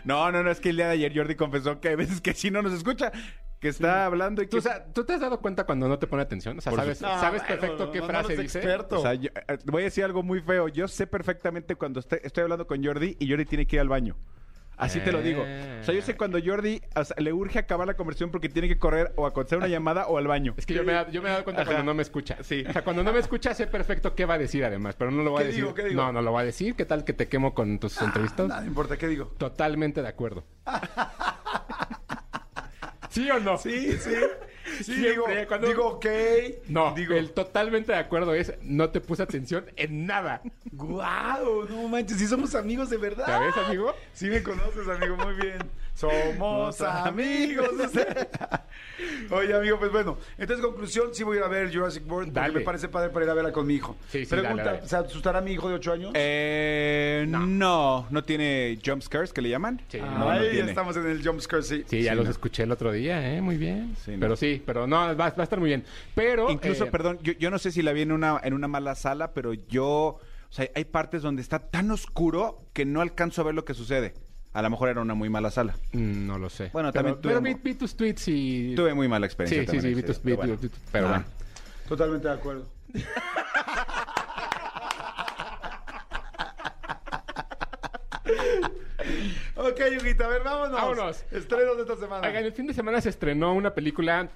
No, no, no, es que el día de ayer Jordi confesó que hay veces que sí no nos escucha, que está hablando y que... ¿Tú, o sea, ¿Tú te has dado cuenta cuando no te pone atención? O sea, Por sabes, perfecto qué no, frase dice. experto. O sea, yo- eh, voy a decir algo muy feo. Yo sé perfectamente cuando estoy, estoy hablando con Jordi y Jordi tiene que ir al baño. Así te lo digo. O sea, yo sé cuando Jordi o sea, le urge acabar la conversación porque tiene que correr o a contestar una llamada o al baño. Es que yo me, he- yo me he dado cuenta Ajá. cuando no me escucha. Sí. O sea, cuando no me escucha sé perfecto qué va a decir además, pero no lo voy a ¿Qué decir. digo? ¿Qué digo? No, no lo voy a decir. ¿Qué tal que te quemo con tus entrevistas? Nada importa, ¿qué digo? Totalmente de acuerdo. ¿Sí o no? Sí, sí. Sí, digo, cuando- digo, ok. No, digo, el totalmente de acuerdo es no te puse atención en nada. guau, no manches, sí somos amigos de verdad. ¿Ya ves, amigo? Sí me conoces, amigo, muy bien. Somos amigos. Oye, amigo, pues bueno. Entonces, conclusión, sí voy a ir a ver Jurassic World porque Dale. me parece padre para ir a verla con mi hijo. Sí, sí, Pregunta, dale, dale. ¿se asustará mi hijo de 8 años? Eh, no. no, tiene jump scares que le llaman. Sí. Ah, no, no Ahí tiene. estamos en el jumpscare, sí. Sí, ya Sí, los no. escuché el otro día, ¿eh? Muy bien. Sí, no. Pero sí, pero no, va, va a estar muy bien. Pero. Incluso, eh, perdón, yo, yo no sé si la vi en una, en una mala sala, pero yo... O sea, hay partes donde está tan oscuro que no alcanzo a ver lo que sucede. A lo mejor era una muy mala sala. mm, No lo sé. Bueno, pero, también pero tuve- vi, vi tus tweets y. Tuve muy mala Sí, experiencia. sí, también sí, en vi tus video, tweets. pero bueno. Pero Ah. bueno. Totalmente de acuerdo. ok, Yuguita, a ver, vámonos. Vámonos. Estrenos de esta semana. Oigan, el fin de semana se estrenó una película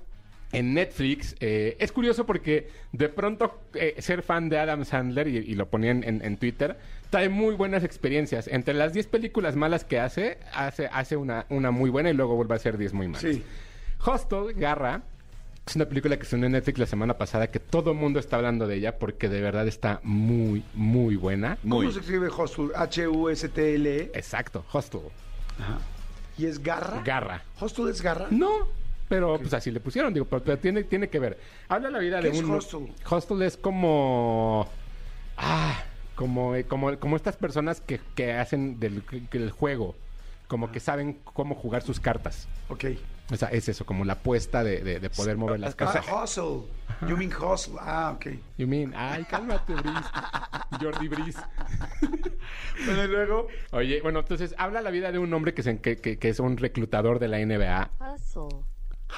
en Netflix. Eh, es curioso porque de pronto eh, ser fan de Adam Sandler, y, y lo ponían en, en Twitter, trae muy buenas experiencias. Entre las 10 películas malas que hace, hace, hace una, una muy buena y luego vuelve a hacer 10 muy malas. Sí. Hostel, Garra, es una película que se unió en Netflix la semana pasada que todo el mundo está hablando de ella porque de verdad está muy, muy buena. ¿Cómo Muy. se escribe Hostel? H-U-S-T-L-E. Exacto, Hostel. ¿Y es garra? Garra. ¿Hostel es garra? No, pero pues así le pusieron, digo, pero, pero tiene, tiene que ver. Habla la vida ¿Qué de es un... hostel? Hostel es como... Ah, como, eh, como, como estas personas que, que hacen del, que el juego, como que saben cómo jugar sus cartas. Ok. O sea, es eso, como la apuesta de, de- de poder mover las Ah, cartas. hustle. You mean hustle. Ah, ok. You mean, ay, cálmate, Brice. Jordi Brice. Bueno, y luego... Oye, bueno, entonces habla la vida de un hombre que, se- que, que- que es un reclutador de la NBA. Hustle.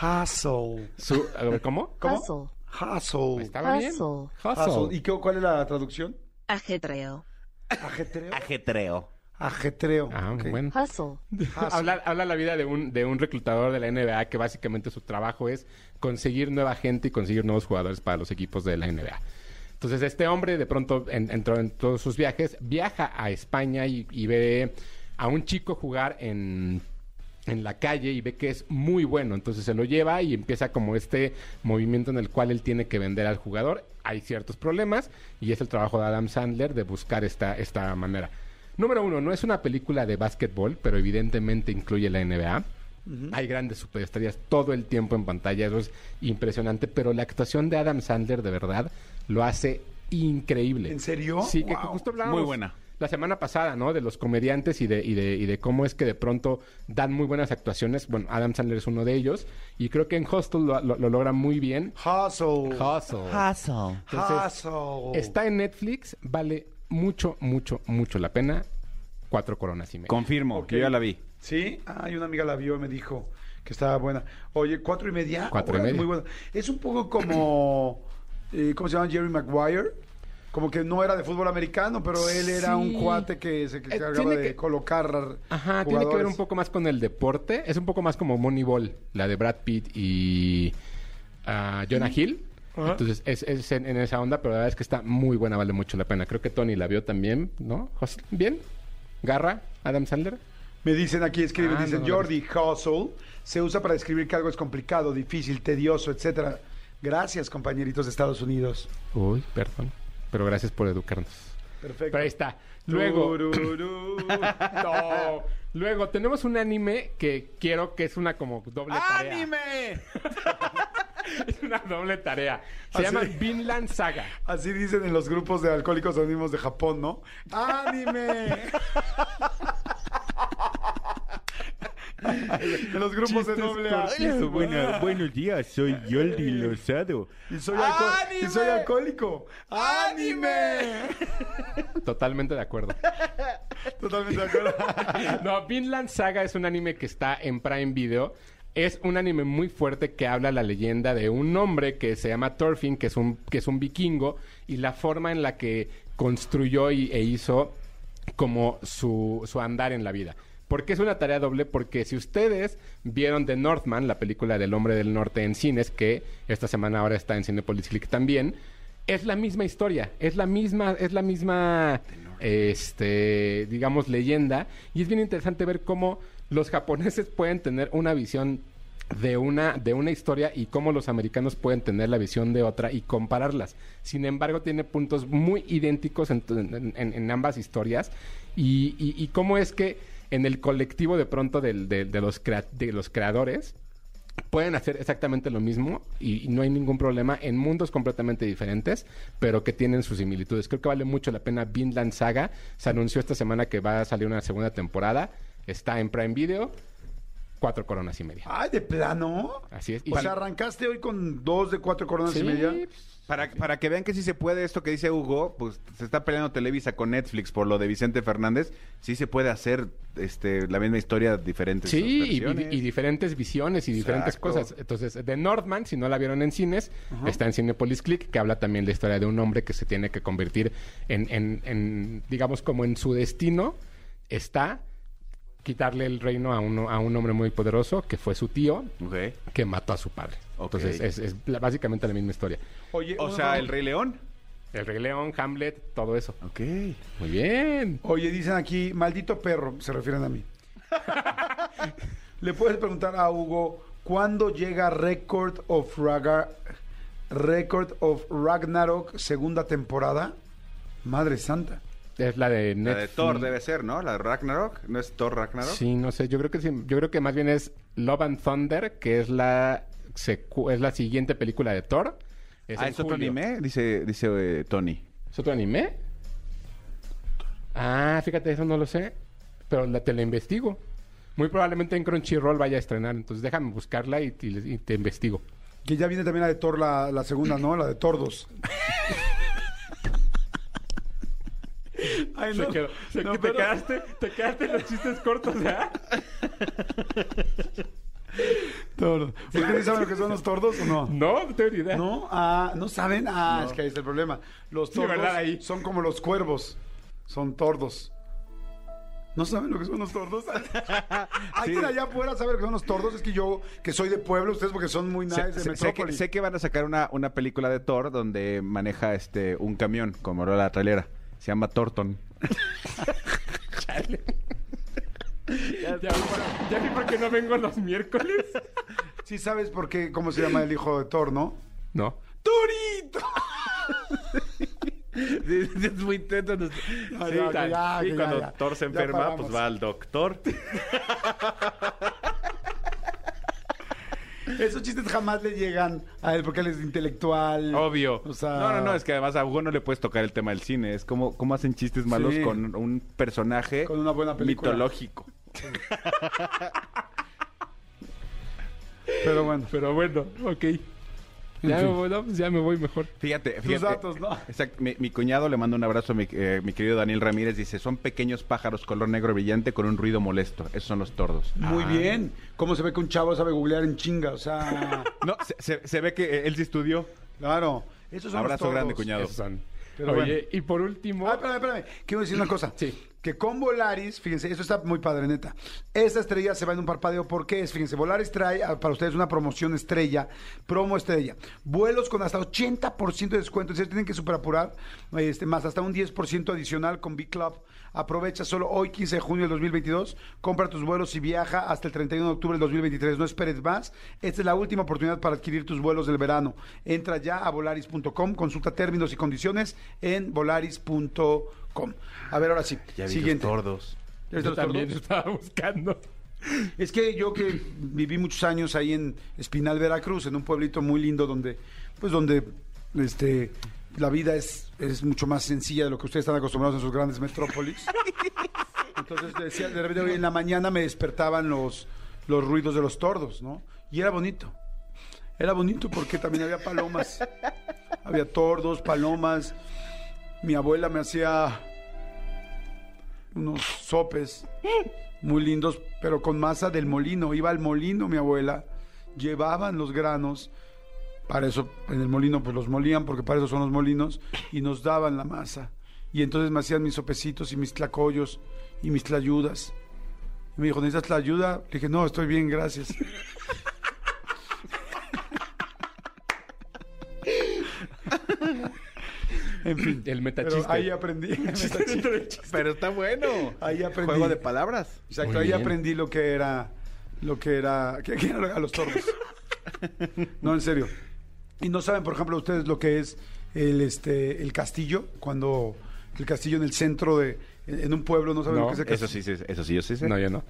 Hustle. Su, ¿Cómo? ¿Cómo? Hustle. Hustle. ¿Estaba bien? Hustle. Hustle. Hustle. ¿Y qué, cuál es la traducción? Ajetreo. Ajetreo. Ajetreo. Ajetreo. Ah, ok. bueno. Hustle. habla, habla la vida de un, de un reclutador de la NBA que básicamente su trabajo es conseguir nueva gente y conseguir nuevos jugadores para los equipos de la NBA. Entonces este hombre de pronto en- entró en todos sus viajes, viaja a España y, y ve a un chico jugar en, en la calle y ve que es muy bueno. Entonces se lo lleva y empieza como este movimiento en el cual él tiene que vender al jugador. Hay ciertos problemas y es el trabajo de Adam Sandler de buscar esta, esta manera. Número uno, no es una película de básquetbol, pero evidentemente incluye la NBA. Hay grandes superestrellas todo el tiempo en pantalla, eso es impresionante, pero la actuación de Adam Sandler de verdad lo hace increíble. ¿En serio? Sí, que justo hablábamos Muy buena. La semana pasada, ¿no? De los comediantes y de, y de, y de cómo es que de pronto dan muy buenas actuaciones. Bueno, Adam Sandler es uno de ellos. Y creo que en Hostel lo, lo- lo logra muy bien. Hustle. Hustle. Hustle. Entonces, Hustle. Está en Netflix, vale mucho, mucho, mucho la pena. Cuatro coronas y media. Confirmo, que yo ya la vi. Sí, ah, y una amiga la vio y me dijo que estaba buena. Oye, cuatro y media. Cuatro y media. Muy buena. Es un poco como, eh, ¿cómo se llama? Jerry Maguire. Como que no era de fútbol americano, pero él era un cuate que se encargaba tiene de que- colocar Ajá, tiene que ver un poco más con el deporte. Es un poco más como Moneyball, la de Brad Pitt y ah, Jonah Hill. Entonces es, es en, en esa onda, pero la verdad es que está muy buena, vale mucho la pena. Creo que Tony la vio también, ¿no? ¿Bien? ¿Garra? ¿Adam Sandler? Me dicen aquí, escriben, Ah, dicen no, no, Jordi, hustle, se usa para describir que algo es complicado, difícil, tedioso, etcétera. Gracias, compañeritos de Estados Unidos. Uy, perdón. Pero gracias por educarnos. Perfecto. Pero ahí está. Luego, no. Luego tenemos un anime que quiero que es una como doble tarea. ¡Anime! Es una doble tarea. Se Así- llama Vinland Saga. Así dicen en los grupos de alcohólicos anónimos de Japón, ¿no? ¡Anime! en los grupos de doble A. buenos días, soy Yoldi Lozado. Y soy, alco- y soy alcohólico. ¡Anime! Totalmente de acuerdo. Totalmente de acuerdo. No, Vinland Saga es un anime que está en Prime Video. Es un anime muy fuerte que habla la leyenda de un hombre que se llama Thorfinn, que es un, que es un vikingo, y la forma en la que construyó y, e hizo como su, su andar en la vida. ¿Por qué es una tarea doble? Porque si ustedes vieron The Northman, la película del hombre del norte en cines, que esta semana ahora está en Cinepolis Click también, es la misma historia, es la misma, es la misma, este, digamos, leyenda. Y es bien interesante ver cómo los japoneses pueden tener una visión de una, de una historia y cómo los americanos pueden tener la visión de otra y compararlas. Sin embargo, tiene puntos muy idénticos en, en- ambas historias y- y cómo es que en el colectivo de pronto del- de, los, de los creadores pueden hacer exactamente lo mismo y, y no hay ningún problema en mundos completamente diferentes, pero que tienen sus similitudes. Creo que vale mucho la pena Vinland Saga. Se anunció esta semana que va a salir una segunda temporada. Está en Prime Video. Cuatro coronas y media. Ay, de plano. Así es. Y O para- sea, arrancaste hoy con dos de cuatro coronas y media. Para, para que vean que sí se puede esto que dice Hugo, pues se está peleando Televisa con Netflix por lo de Vicente Fernández. Sí se puede hacer este, la misma historia, diferentes Sí, y, diferentes visiones y diferentes Exacto. cosas. Entonces, The Northman, si no la vieron en cines, está en Cinepolis Click, que habla también de la historia de un hombre que se tiene que convertir en, en- en, digamos, como en su destino está quitarle el reino a, uno, a un hombre muy poderoso, que fue su tío, que mató a su padre. Entonces, es, básicamente la misma historia. Oye, O sea, el Rey León. El Rey León, Hamlet, todo eso. Ok. Muy bien. Oye, dicen aquí, maldito perro, se refieren a mí. Le puedes preguntar a Hugo, ¿cuándo llega Record of Raga- Record of Ragnarok segunda temporada? Madre santa. Es la de La Netflix. de Thor debe ser, ¿no? La de Ragnarok. ¿No es Thor Ragnarok? Sí, no sé. Yo creo que sí. Yo creo que más bien es Love and Thunder, que es la secu- es la siguiente película de Thor. ah, en ¿es otro julio. anime? Dice, dice eh, Tony. ¿Es otro anime? Ah, fíjate, eso no lo sé. Pero la, te la investigo. Muy probablemente en Crunchyroll vaya a estrenar. Entonces déjame buscarla y, y- y te investigo. Que ya viene también la de Thor, la, la segunda, ¿no? La de Tordos. Ay, Se quedó- se- no, te, pero- quedaste, te quedaste en los chistes cortos, ¿ya? Tordos. ¿Ustedes saben lo que son los tordos o no? No, no tengo ni idea. ¿No? Ah, ¿no saben? Ah, es que ahí está el problema. Los Sí, tordos son como los cuervos. Son tordos. ¿No saben lo que son los tordos? ¿Alguien allá afuera sabe lo que son los tordos? Es que yo, que soy de pueblo, ustedes porque son muy nice Sé, de sé- sé que, metrópoli. sé que van a sacar una, una película de Thor donde maneja este un camión, como la trailera. Se llama Thornton. Ya, vi por- ya vi por qué no vengo los miércoles. Sí sabes por qué, cómo se llama el hijo de Thor, ¿no? No. ¡Torito! es muy intenso. No, Sí, ya, tal. ya, Y ya, cuando ya. Thor se Ya enferma, pues va al doctor. Esos chistes jamás le llegan a él porque él es intelectual. Obvio. O sea- No, no, no, es que además a Hugo no le puedes tocar el tema del cine. Es como cómo hacen chistes malos Sí. con un personaje Con una buena película. mitológico. Pero bueno. Pero bueno, ok. Ya, me voy, no, pues ya me voy mejor. Fíjate, Tus fíjate. datos, ¿no? Exacto. Mi, mi cuñado le manda un abrazo a mi, eh, mi querido Daniel Ramírez. Dice, son pequeños pájaros color negro brillante con un ruido molesto. Esos son los tordos. Muy bien. ¿Cómo se ve que un chavo sabe googlear en chinga? O sea, No, se, se- se ve que eh, él sí estudió. claro. Esos son los Abrazo tordos. grande, cuñado. Esos son. Pero Oye, bueno. y por último... Ah, espérame, espérame. Quiero decir una cosa. Sí. Que con Volaris, fíjense, esto está muy padre, neta. Esta estrella se va en un parpadeo. ¿Por qué es? Fíjense, Volaris trae ah, para ustedes una promoción estrella, promo estrella. Vuelos con hasta 80% de descuento. Es decir, tienen que superapurar, este, más hasta un 10% adicional con Big Club. Aprovecha solo hoy, 15 de junio del 2022. Compra tus vuelos y viaja hasta el 31 de octubre del 2023. No esperes más. Esta es la última oportunidad para adquirir tus vuelos del verano. Entra ya a volaris.com, consulta términos y condiciones en volaris.com. A ver, ahora sí. Ya vi Siguiente. los tordos. ¿Ya viste Yo los también tordos? estaba buscando. Es que yo que viví muchos años ahí en Espinal, Veracruz, en un pueblito muy lindo donde, pues donde, este, la vida es, es mucho más sencilla de lo que ustedes están acostumbrados en sus grandes metrópolis. Entonces decía, de repente hoy en la mañana me despertaban los, los ruidos de los tordos, ¿no? Y era bonito. Era bonito porque también había palomas. Había tordos, palomas. Mi abuela me hacía unos sopes muy lindos, pero con masa del molino. Iba al molino mi abuela, llevaban los granos, para eso en el molino pues los molían, porque para eso son los molinos, y nos daban la masa. Y entonces me hacían mis sopecitos y mis tlacoyos y mis tlayudas. Y me dijo, ¿necesitas tlayuda? Le dije, no, estoy bien, gracias. en fin. El Pero metachiste. ahí aprendí. Pero está bueno. Ahí aprendí. Juego de palabras. Exacto, Muy ahí bien. aprendí lo que era, lo que era, que, que era a los tordos. no, en serio. Y no saben, por ejemplo, ustedes lo que es el, este, el castillo, cuando el castillo en el centro de, en, un pueblo, no saben No, lo que es el Eso castillo. sí, sí, eso sí, yo sí sé. No, yo no.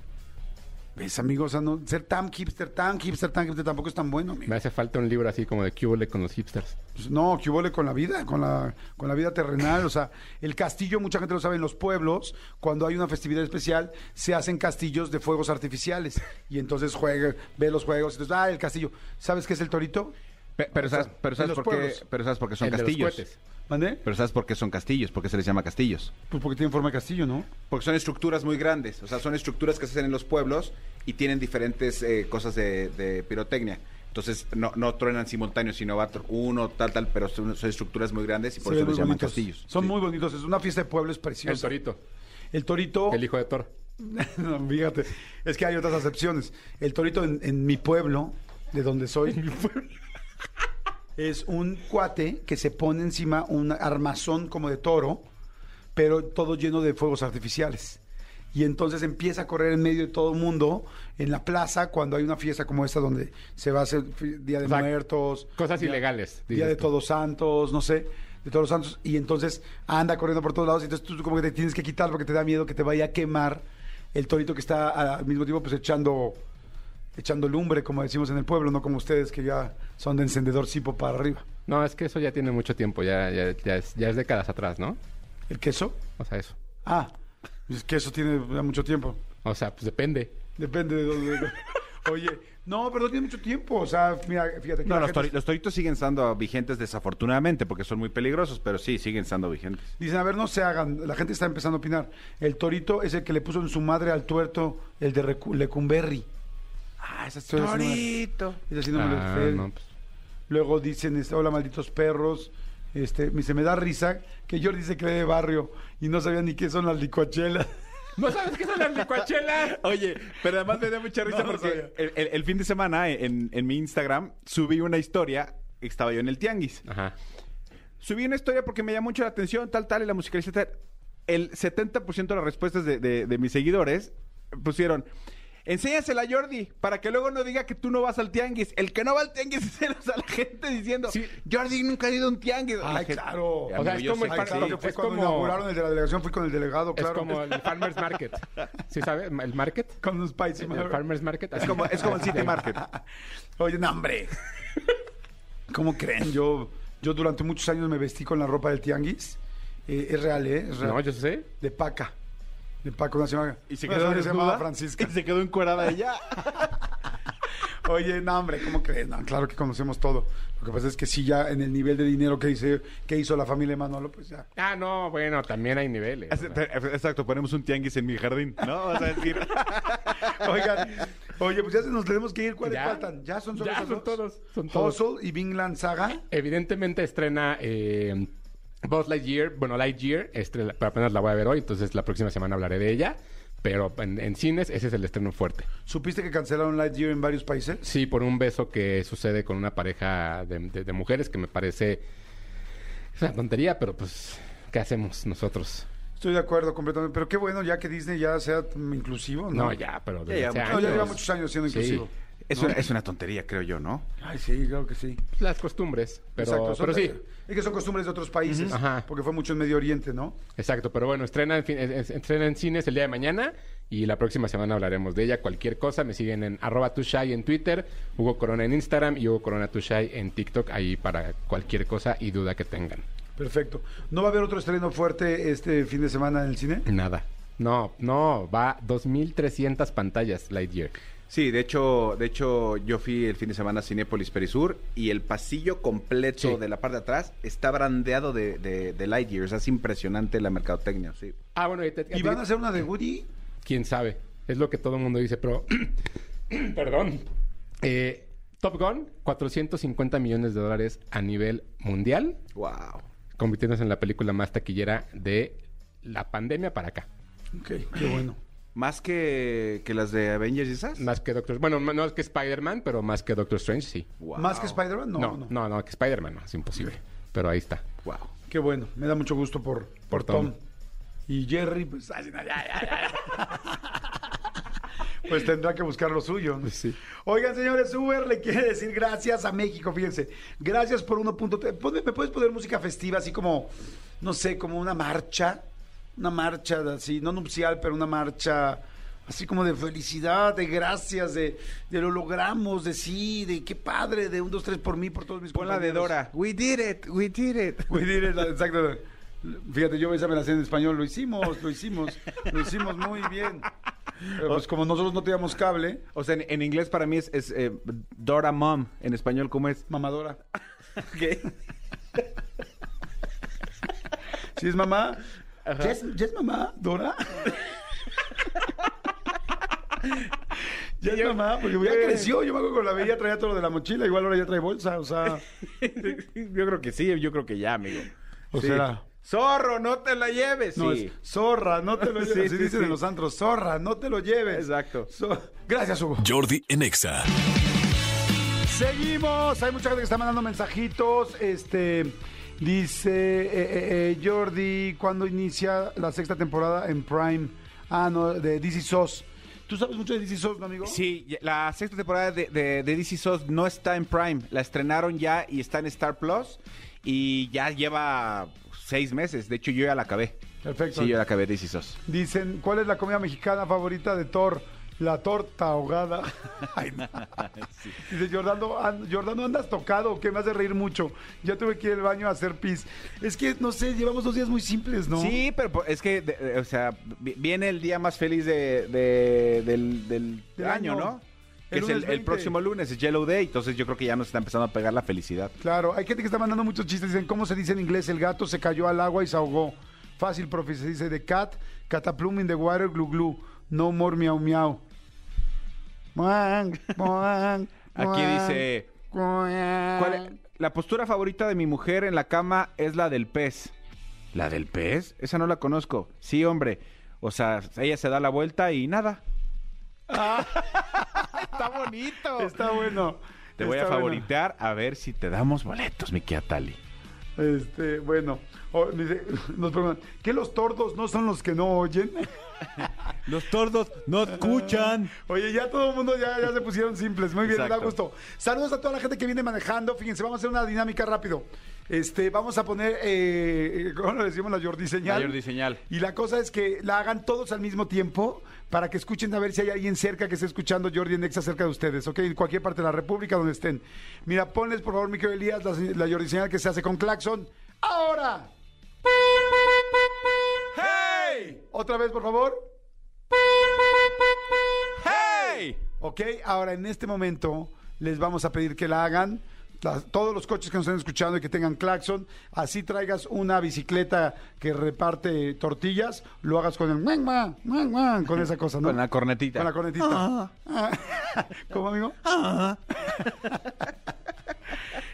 ¿Ves, amigo? O sea, no, ser tan hipster, tan hipster, tan hipster tampoco es tan bueno, amigo. Me hace falta un libro así como de Cubole con los hipsters. Pues no, huele con la vida, con la, con la vida terrenal. O sea, el castillo, mucha gente lo sabe, en los pueblos, cuando hay una festividad especial, se hacen castillos de fuegos artificiales. Y entonces juega, ve los juegos, entonces, ah, el castillo. ¿Sabes qué es el torito? Pe- Pero, sabes, pero, en sabes por qué, pero sabes por qué son El de los castillos. cohetes. ¿Mandé? Pero sabes por qué son castillos, por qué se les llama castillos. Pues porque tiene forma de castillo, ¿no? Porque son estructuras muy grandes, o sea, son estructuras que se hacen en los pueblos y tienen diferentes eh, cosas de, de pirotecnia. Entonces, no, no truenan simultáneos, sino va tr- uno, tal, tal, pero son, son estructuras muy grandes y por Se eso les muy llaman bonitos. castillos. Son Sí. muy bonitos. Es una fiesta de pueblo, es El preciosa. torito, El torito. el hijo de Thor. No, fíjate, es que hay otras acepciones. El torito en, en mi pueblo, de donde soy, es un cuate que se pone encima un armazón como de toro, pero todo lleno de fuegos artificiales. Y entonces empieza a correr en medio de todo el mundo en la plaza cuando hay una fiesta como esta donde se va a hacer Día de O sea, Muertos. Cosas Día- ilegales. Día de tú. Todos Santos, no sé, de Todos los Santos, y entonces anda corriendo por todos lados, y entonces tú como que te tienes que quitar porque te da miedo que te vaya a quemar el torito que está al mismo tiempo pues echando echando lumbre, como decimos en el pueblo, no como ustedes que ya son de encendedor cipo para arriba. No, es que eso ya tiene mucho tiempo, ya, ya, ya, es, ya es décadas atrás, ¿no? ¿El queso? O sea, eso. Ah, es que eso tiene ya mucho tiempo. O sea, pues depende. Depende de dónde. Oye, no, pero no tiene mucho tiempo. O sea, mira, fíjate que No, los, tori- los toritos siguen estando vigentes desafortunadamente porque son muy peligrosos, pero sí, siguen estando vigentes. Dicen, a ver, no se hagan. La gente está empezando a opinar. El torito es el que le puso en su madre al tuerto el de Recu- Lecumberri. Ah, esa una- ¡Torito! esa sí no me lo Ah, sé. no, pues, Luego dicen, este, hola malditos perros. Este, me- se me da risa que Jordi se cree de barrio y no sabía ni qué son las licuachelas. ¿No sabes qué son las licuachelas? Oye, pero además me da mucha risa No porque el, el- el fin de semana en, en mi Instagram subí una historia, estaba yo en el tianguis. Ajá. Subí una historia porque me llamó mucho la atención, tal, tal, y la musicalicé. tal. El 70% de las respuestas de, de- de mis seguidores pusieron, enséñasela a Jordi, para que luego no diga que tú no vas al tianguis. El que no va al tianguis es el- o sea, la gente diciendo, Sí. Jordi nunca ha ido a un tianguis. La Ay, gente- claro. O sea, es yo como el Ay, claro sí. cuando como- inauguraron el de la delegación, fui con el delegado, claro. Es como el Farmer's Market. ¿Sí sabe? ¿El Market? Con los Spicy El Market. Farmer's Market. Es como, es como el City Market. Oye, no, hombre. ¿Cómo creen? Yo, yo durante muchos años me vestí con la ropa del tianguis. Eh, es real, ¿eh? Es real. No, yo sé. De paca. De paca, una señora. Y se quedó señora que se llamaba desnuda. Francisca. Y se quedó encuerada ella. Oye, no, hombre, ¿cómo crees? No, claro que conocemos todo. Lo que pasa es que sí, ya en el nivel de dinero que, hice, que hizo la familia de Manolo, pues ya. Ah, no, bueno, también hay niveles. sea. Exacto, ponemos un tianguis en mi jardín, ¿no? Vas a decir. Oigan, oye, pues ya se nos tenemos que ir. ¿Cuáles Ya. faltan? Ya son solo Ya, son dos? todos, son todos. Hustle y Vinland Saga. Evidentemente estrena eh, Buzz Lightyear, bueno, Lightyear, este, pero apenas la voy a ver hoy, entonces la próxima semana hablaré de ella. Pero en, en cines ese es el estreno fuerte. ¿Supiste que cancelaron Lightyear en varios países? Sí, por un beso que sucede con una pareja de, de- de mujeres que me parece... Es una tontería, pero pues, ¿qué hacemos nosotros? Estoy de acuerdo completamente. Pero qué bueno ya que Disney ya sea inclusivo, ¿no? No, ya, pero desde Ya, hace ya, No, ya años. lleva muchos años siendo Sí. inclusivo. Es una, es una tontería, creo yo, ¿no? Ay, sí, claro que sí. Las costumbres, pero, Exacto, son pero sí. Es que son costumbres de otros países. Ajá. porque fue mucho en Medio Oriente, ¿no? Exacto, pero bueno, estrena en, fin- estrena en cines el día de mañana y la próxima semana hablaremos de ella. Cualquier cosa, me siguen en arroba tushai en Twitter, Hugo Corona en Instagram y Hugo Corona Tushai en TikTok, ahí para cualquier cosa y duda que tengan. Perfecto. ¿No va a haber otro estreno fuerte este fin de semana en el cine? Nada. No, no, va 2.300 pantallas Lightyear. Sí, de hecho, de hecho, yo fui el fin de semana a Cinépolis Perisur y el pasillo completo Sí. de la parte de atrás está brandeado de, de, de Lightyear. O sea, es impresionante la mercadotecnia, sí. Ah, bueno, y, te- ¿Y van a hacer una de Woody? quién sabe. Es lo que todo el mundo dice, pero. Perdón. Eh, Top Gun, 450 millones de dólares a nivel mundial, Wow. convirtiéndose en la película más taquillera de la pandemia para acá. Ok, qué bueno. Más que, que las de Avengers y esas. Más que Doctor... Bueno, no es que Spider-Man, pero más que Doctor Strange, sí. Wow. ¿Más que Spider-Man? No, No, no, no, no, que Spider-Man no, es imposible. Pero ahí está. Wow. Qué bueno. Me da mucho gusto por, por, Por Tom. Tom. Y Jerry, pues, ay, no, ya, ya, ya. pues tendrá que buscar lo suyo. ¿no? Sí. Oigan, señores, Uber le quiere decir gracias a México, fíjense. Gracias por 1.3. Ponme- ¿Me puedes poner música festiva, así como, no sé, como una marcha? Una marcha así, no nupcial, pero una marcha así como de felicidad, de gracias, de, de lo logramos, de sí, de qué padre, de un, dos, tres por mí, por todos mis Pon la de compañeros. Dora. We did it, we did it. We did it, exacto. Fíjate, yo esa me la sé en español, lo hicimos, lo hicimos, lo hicimos muy bien. Pero pues como nosotros no teníamos cable, O sea, en, en inglés para mí es, es, eh, Dora Mom. En español, ¿cómo es? mamadora. ¿Sí es mamá? ¿Ya es, ya es mamá, Dora? ¿Ya es mamá? Porque ya creció, yo me acuerdo que la veía traía todo lo de la mochila, igual ahora ya trae bolsa, o sea... Yo creo que sí, yo creo que ya, amigo. O Sí. sea... Zorro, no te la lleves. No, sí. es zorra, no te lo lleves. Sí, Así sí, dicen sí. en los antros, zorra, no te lo lleves. Exacto. So- Gracias, Hugo. Jordi en Exa. Seguimos, hay mucha gente que está mandando mensajitos. Este dice eh, eh, eh, Jordi, ¿cuándo inicia la sexta temporada en Prime? Ah, no, de DC SOS. ¿Tú sabes mucho de DC SOS, no, amigo? Sí, la sexta temporada de, de, de DC SOS no está en Prime. La estrenaron ya y está en Star Plus. Y ya lleva seis meses. De hecho, yo ya la acabé. Perfecto. Sí, yo la acabé DC SOS. Dicen, ¿cuál es la comida mexicana favorita de Thor? La torta ahogada. Ay, no. Dice, Jordano, an- Jordano, andas tocado, que me hace reír mucho. Ya tuve que ir al baño a hacer pis. Es que, no sé, llevamos dos días muy simples, ¿no? Sí, pero es que, de- de- o sea, vi- viene el día más feliz de, de- del, del Del año, año. ¿no? El Que es el, lunes el 20. próximo lunes, es Yellow Day. Entonces yo creo que ya nos está empezando a pegar la felicidad. Claro, hay gente que está mandando muchos chistes. Dicen, ¿cómo se dice en inglés? El gato se cayó al agua y se ahogó. Fácil, profe. Se dice the cat, cataplum in the water, glu glu. No more miau miau. Aquí dice. ¿cuál es- la postura favorita de mi mujer en la cama es la del pez. ¿La del pez? Esa no la conozco. Sí, hombre. O sea, ella se da la vuelta y nada. Está bonito. Está bueno. Te voy a bueno. favoritear a ver si te damos boletos, mi Tali. Este, bueno. O, dice- nos preguntan, ¿qué los tordos no son los que no oyen? Los tordos no escuchan. Oye, ya todo el mundo ya, ya se pusieron simples. Muy bien, me da gusto. Saludos a toda la gente que viene manejando. Fíjense, vamos a hacer una dinámica rápido. Este, vamos a poner, eh, ¿cómo le decimos? La Jordi señal. La Jordi señal. Y la cosa es que la hagan todos al mismo tiempo para que escuchen a ver si hay alguien cerca que esté escuchando Jordi en Exa cerca de ustedes, ¿ok? En cualquier parte de la República donde estén. Mira, ponles por favor, mi querido Elías, la, la Jordi señal que se hace con claxon. ¡Ahora! ¡Hey! Otra vez, por favor. Ok, ahora en este momento les vamos a pedir que la hagan. las- todos los coches que nos estén escuchando y que tengan claxon, así traigas una bicicleta que reparte tortillas, lo hagas con el muan, muan, muan, muan, con esa cosa, ¿no? Con la cornetita. Con la cornetita. Ah. ¿Cómo, amigo?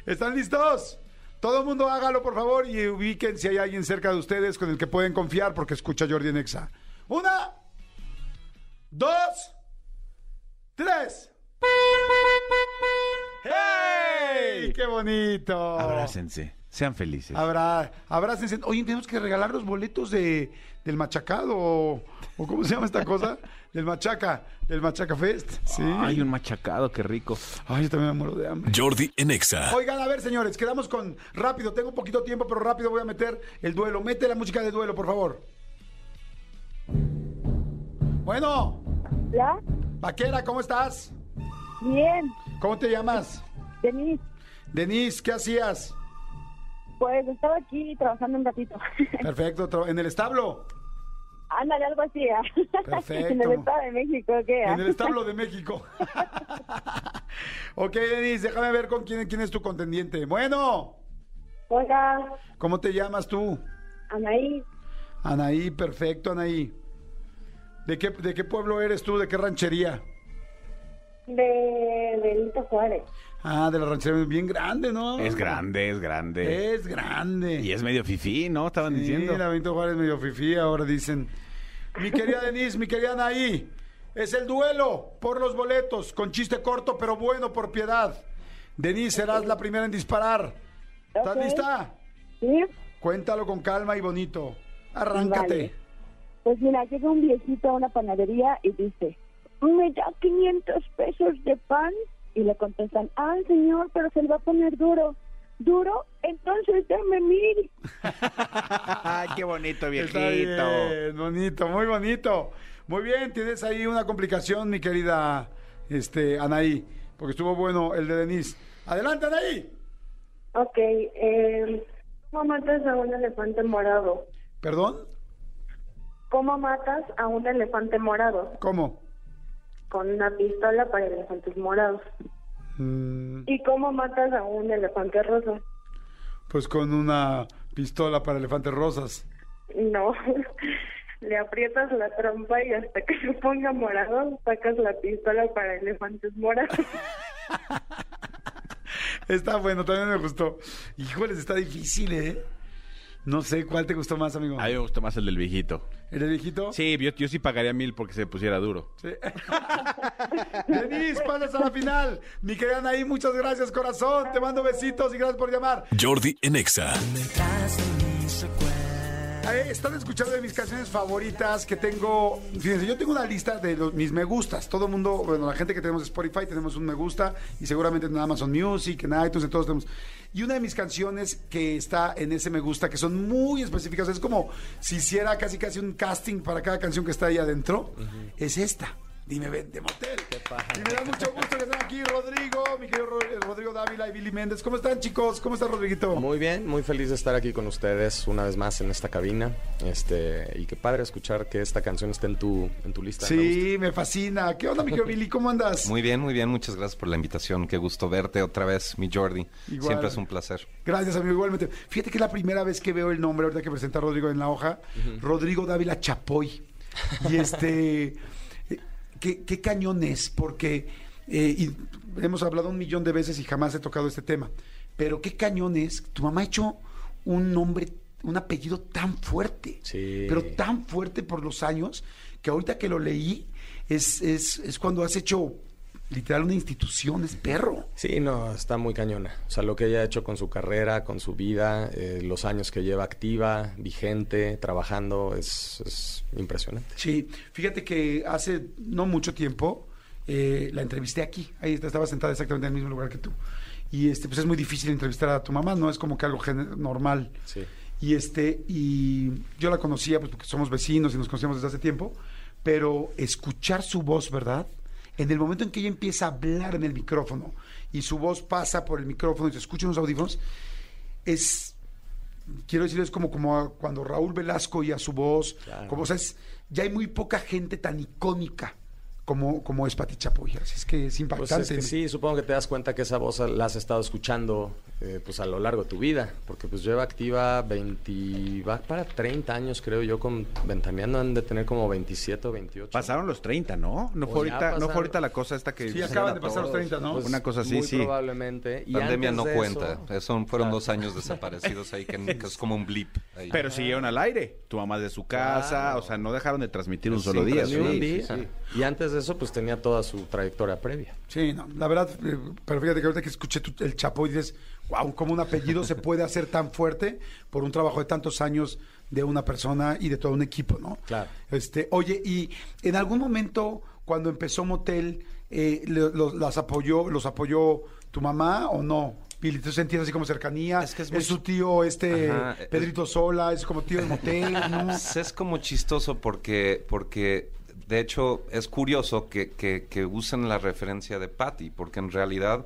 ¿Están listos? Todo el mundo hágalo, por favor, y ubiquen si hay alguien cerca de ustedes con el que pueden confiar porque escucha Jordi en Exa. Una, dos, tres. ¡Hey! ¡Qué bonito! Abrácense. Sean felices. Habrá, abrácense. Oye, tenemos que regalar los boletos de, del machacado, o, o ¿cómo se llama esta cosa? Del machaca, del machaca fest. Sí. Ay, un machacado, qué rico. Ay, yo también me muero de hambre. Jordi en Exa. Oigan, a ver, señores, quedamos con rápido. Tengo un poquito tiempo, pero rápido voy a meter el duelo. Mete la música de duelo, por favor. Bueno, ¿Ya? Vaquera, ¿cómo estás? Bien. ¿Cómo te llamas? Denise, Denise, ¿qué hacías? pues estaba aquí trabajando un ratito. Perfecto, en el establo. Ándale, algo así. ¿ah? Perfecto. en el Estado de México, ¿qué? En el establo de México. ok, Denise, déjame ver con quién, quién es tu contendiente. Bueno, Hola, ¿cómo te llamas tú? Anaí, Anaí, perfecto, Anaí. ¿De qué, ¿De qué pueblo eres tú? ¿De qué ranchería? de Benito Juárez. Ah, de la ranchería bien grande, ¿no? Es grande, es grande. Es grande. Y es medio fifí, ¿no? Estaban Sí, diciendo. la Benito Juárez medio fifí, ahora dicen. Mi querida Denise, mi querida Anaí, es el duelo por los boletos, con chiste corto pero bueno por piedad. Denise, serás la primera en disparar. ¿Estás lista? ¿Sí? Cuéntalo con calma y bonito. Arráncate. Vale. Pues mira, llega un viejito a una panadería y dice, ¿me da 500 pesos de pan? Y le contestan, ah, señor, pero se le va a poner duro. ¿Duro? Entonces dame mil. Ay, qué bonito, viejito. bien, bonito, muy bonito. Muy bien, tienes ahí una complicación, mi querida este, Anaí, porque estuvo bueno el de Denise. Adelante, Anaí. Ok, eh, ¿cómo matas a un elefante morado? ¿Perdón? ¿Cómo matas a un elefante morado? ¿Cómo? Con una pistola para elefantes morados. Mm, ¿Y cómo matas a un elefante rosa? pues con una pistola para elefantes rosas. No, le aprietas la trompa y hasta que se ponga morado sacas la pistola para elefantes morados. Está bueno, también me gustó. Híjoles, está difícil, ¿eh? No sé, ¿cuál te gustó más, amigo? A mí me gustó más el del viejito. ¿El de viejito? Sí, yo, yo sí pagaría mil porque se pusiera duro. Sí. Denise, pasas a la final. Mi querida Anaí, muchas gracias, corazón. Te mando besitos y gracias por llamar. Jordi en Exa. Eh, están escuchando de mis canciones favoritas que tengo. Fíjense, yo tengo una lista de los- mis me gustas. Todo el mundo, bueno, la gente que tenemos Spotify tenemos un me gusta y seguramente en Amazon Music, en iTunes, en todos tenemos. Y una de mis canciones que está en ese me gusta, que son muy específicas, es como si hiciera casi casi un casting para cada canción que está ahí adentro, es esta. Dime, ven, de motel. Y me da mucho gusto que estén aquí, Rodrigo, mi querido eh, Rodrigo Dávila y Billy Méndez. ¿Cómo están, chicos? ¿Cómo está, Rodriguito? Muy bien, muy feliz de estar aquí con ustedes una vez más en esta cabina. Este, y qué padre escuchar que esta canción esté en tu, en tu lista. Sí, me fascina. ¿Qué onda, mi querido Billy? ¿Cómo andas? Muy bien, muy bien. Muchas gracias por la invitación. Qué gusto verte otra vez, mi Jordi. Igual. Siempre es un placer. Gracias, amigo. Igualmente. Fíjate que es la primera vez que veo el nombre, ahorita que presenta Rodrigo en la hoja, Rodrigo Dávila Chapoy. Y este, ¿qué, qué cañón es? Porque eh, y hemos hablado un millón de veces y jamás he tocado este tema. Pero qué cañón es, tu mamá ha hecho un nombre, un apellido tan fuerte. Sí. Pero tan fuerte por los años que ahorita que lo leí es, es, es cuando has hecho literal una institución, es perro. Sí, no, está muy cañona. O sea, lo que ella ha hecho con su carrera, con su vida, eh, los años que lleva activa, vigente, trabajando, es, es impresionante. Sí, fíjate que hace no mucho tiempo eh, la entrevisté aquí. Ahí estaba sentada exactamente en el mismo lugar que tú. Y este, pues es muy difícil entrevistar a tu mamá, no es como que algo normal. Sí. Y este, y yo la conocía pues porque somos vecinos y nos conocíamos desde hace tiempo, pero escuchar su voz, ¿verdad? En el momento en que ella empieza a hablar en el micrófono y su voz pasa por el micrófono y se escucha en los audífonos, es quiero decir, es como, como a- cuando Raúl Velasco y a su voz, Claro. como o sea, es- ya hay muy poca gente tan icónica como, como es Pati Chapoy. Así es que es Pues impactante. es que sí, supongo que te das cuenta que esa voz la has estado escuchando eh, pues a lo largo de tu vida, porque pues lleva activa 20, va para 30 años creo yo, con Ventaneando han de tener como 27 o 28. Pasaron los 30, ¿no? No fue, Pues ahorita, no fue ahorita la cosa esta que... Sí, acaban de pasar los 30, ¿no? Pues, Una cosa así, muy sí. probablemente. Y Pandemia no cuenta. eso- Eso fueron Claro. dos años desaparecidos ahí, que, que es como un blip. ahí. Pero siguieron al aire. Tu mamá de su casa, Claro. o sea, no dejaron de transmitir un Sí, solo día. Ni un sí, día. sí, sí. Y antes de eso, pues tenía toda su trayectoria previa. Sí, no, la verdad, eh, pero fíjate que ahorita que escuché tu- el Chapoy dices, wow, cómo un apellido se puede hacer tan fuerte por un trabajo de tantos años de una persona y de todo un equipo, ¿no? Claro. Este, oye, y en algún momento cuando empezó Motel, eh, las apoyó, los apoyó tu mamá o no? Pili, ¿tú sentías así como cercanía? Es que es es, muy- su tío, este Ajá, es- Pedrito Sola, es como tío de Motel, ¿no? Es como chistoso porque, porque de hecho, es curioso que, que, que usen la referencia de Patty, porque en realidad,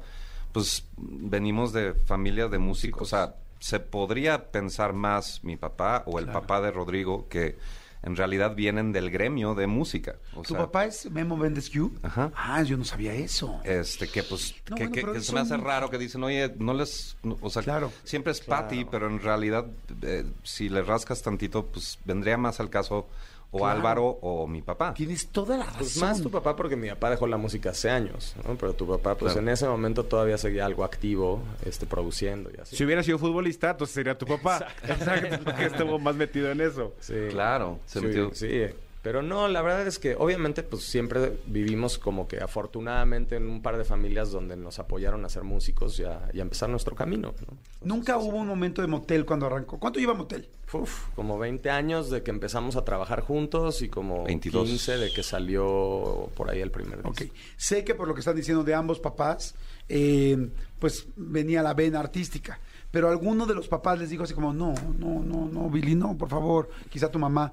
pues, venimos de familias de músicos. O sea, se podría pensar más mi papá o el papá de Rodrigo que en realidad vienen del gremio de música. O ¿Tu sea, papá es Memo Méndez Q? Ajá. Ah, yo no sabía eso. este que pues No, que, bueno, que- que se me hace raro que dicen oye no les no- o sea Claro. siempre es Patty pero en realidad eh, si le rascas tantito pues vendría más al caso o Claro. Álvaro o mi papá Tienes toda la razón. Pues más tu papá porque mi papá dejó la música hace años, ¿no? Pero tu papá, pues Claro. en ese momento todavía seguía algo activo, este, produciendo y así. Si hubiera sido futbolista, entonces sería tu papá. Exacto. Porque estuvo más metido en eso. Sí. claro se Sí, metió sí. Pero no, la verdad es que obviamente pues siempre vivimos como que afortunadamente en un par de familias donde nos apoyaron a ser músicos y a, y a empezar nuestro camino. ¿no? Nunca hubo un momento de motel cuando arrancó. ¿Cuánto lleva motel? Uf, como 20 años de que empezamos a trabajar juntos y como 22. 15 de que salió por ahí el primer disco. Ok. Sé que por lo que están diciendo de ambos papás, eh, pues venía la vena artística. Pero alguno de los papás les dijo así como, no, no, no, no, Billy, no, por favor. Quizá tu mamá.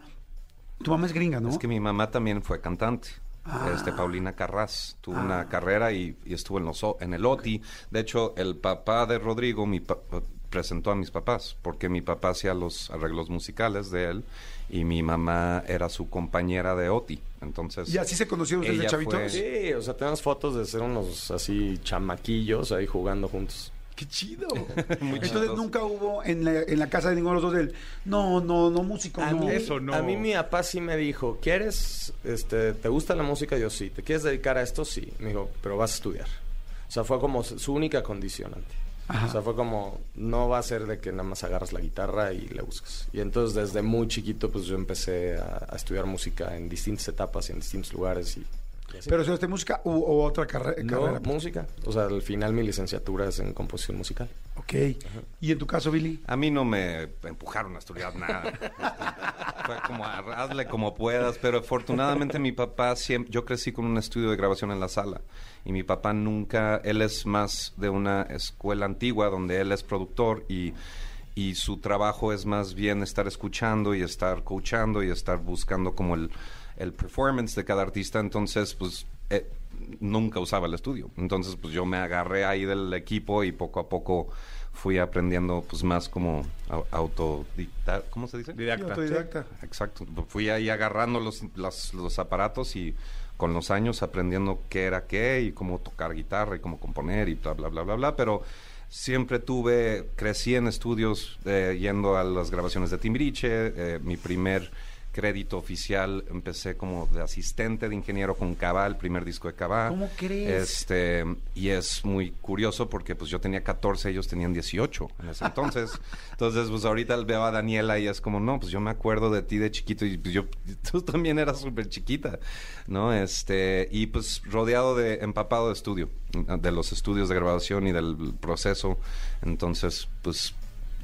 Tu mamá es gringa, ¿no? Es que mi mamá también fue cantante. Ah. Este, Paulina Carras tuvo una carrera y, y estuvo en, los, o- en el OTI. De hecho, el papá de Rodrigo mi pa- presentó a mis papás, porque mi papá hacía los arreglos musicales de él y mi mamá era su compañera de OTI. Entonces, ¿Y así se conocieron ustedes de ella chavitos? fue- Sí, o sea, tenemos fotos de ser unos así chamaquillos ahí jugando juntos. ¡Qué chido! Muy Entonces chistoso. nunca hubo en la, en la casa de ninguno de los dos del no, no, no músico, A no. mí, Eso no. a mí mi papá sí me dijo, ¿quieres, este, te gusta la música? Yo sí. ¿Te quieres dedicar a esto? Sí. Me dijo, pero vas a estudiar. O sea, fue como su su única condicionante. Ajá. O sea, fue como, no va a ser de que nada más agarras la guitarra y le buscas. Y entonces desde muy chiquito pues yo empecé a, a estudiar música en distintas etapas y en distintos lugares y... Pero estudiaste música u, o otra carre- no, carrera. música. O sea, al final mi licenciatura es en composición musical. Ok. ¿Y en tu caso, Billy? A mí no me empujaron a estudiar nada. Este, fue como, "Ah, hazle como puedas, pero afortunadamente mi papá siempre, yo crecí con un estudio de grabación en la sala y mi papá nunca, él es más de una escuela antigua donde él es productor y, y su trabajo es más bien estar escuchando y estar coachando y estar buscando como el, el performance de cada artista, entonces pues... eh, nunca usaba el estudio. Entonces, pues yo me agarré ahí del equipo y poco a poco fui aprendiendo pues más como au- autodidacta, ¿cómo se dice? Didacta. Autodidacta. Exacto. Fui ahí agarrando los, los aparatos y con los años aprendiendo qué era qué y cómo tocar guitarra y cómo componer y bla, bla, bla, bla, bla. Pero siempre tuve, crecí en estudios eh, yendo a las grabaciones de Timbiriche. eh, mi primer crédito oficial empecé como de asistente de ingeniero con Cava, el primer disco de Cava. ¿Cómo crees? Este, y es muy curioso porque pues yo tenía 14, ellos tenían 18 en ese entonces. entonces, pues ahorita veo a Daniela y es como, no, pues yo me acuerdo de ti de chiquito y pues yo, tú también eras súper chiquita, ¿no? Este, y pues rodeado de, empapado de estudio, de los estudios de grabación y del proceso. Entonces, pues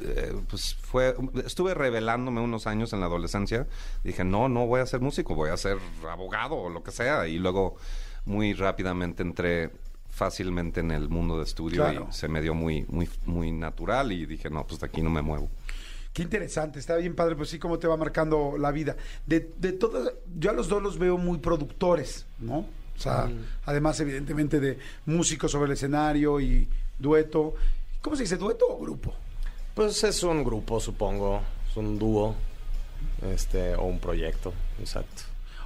eh, pues fue, estuve revelándome unos años en la adolescencia. Dije, no, no voy a ser músico, voy a ser abogado o lo que sea. Y luego muy rápidamente entré fácilmente en el mundo de estudio Claro. y se me dio muy, muy, muy natural y dije, no, pues de aquí no me muevo. Qué interesante, está bien padre, pues sí, cómo te va marcando la vida. De, de todas, yo a los dos los veo muy productores, ¿no? O sea, además, evidentemente, de músicos sobre el escenario y dueto. ¿Cómo se dice, dueto o grupo? Pues es un grupo, supongo. Es un dúo. Este, o un proyecto, exacto.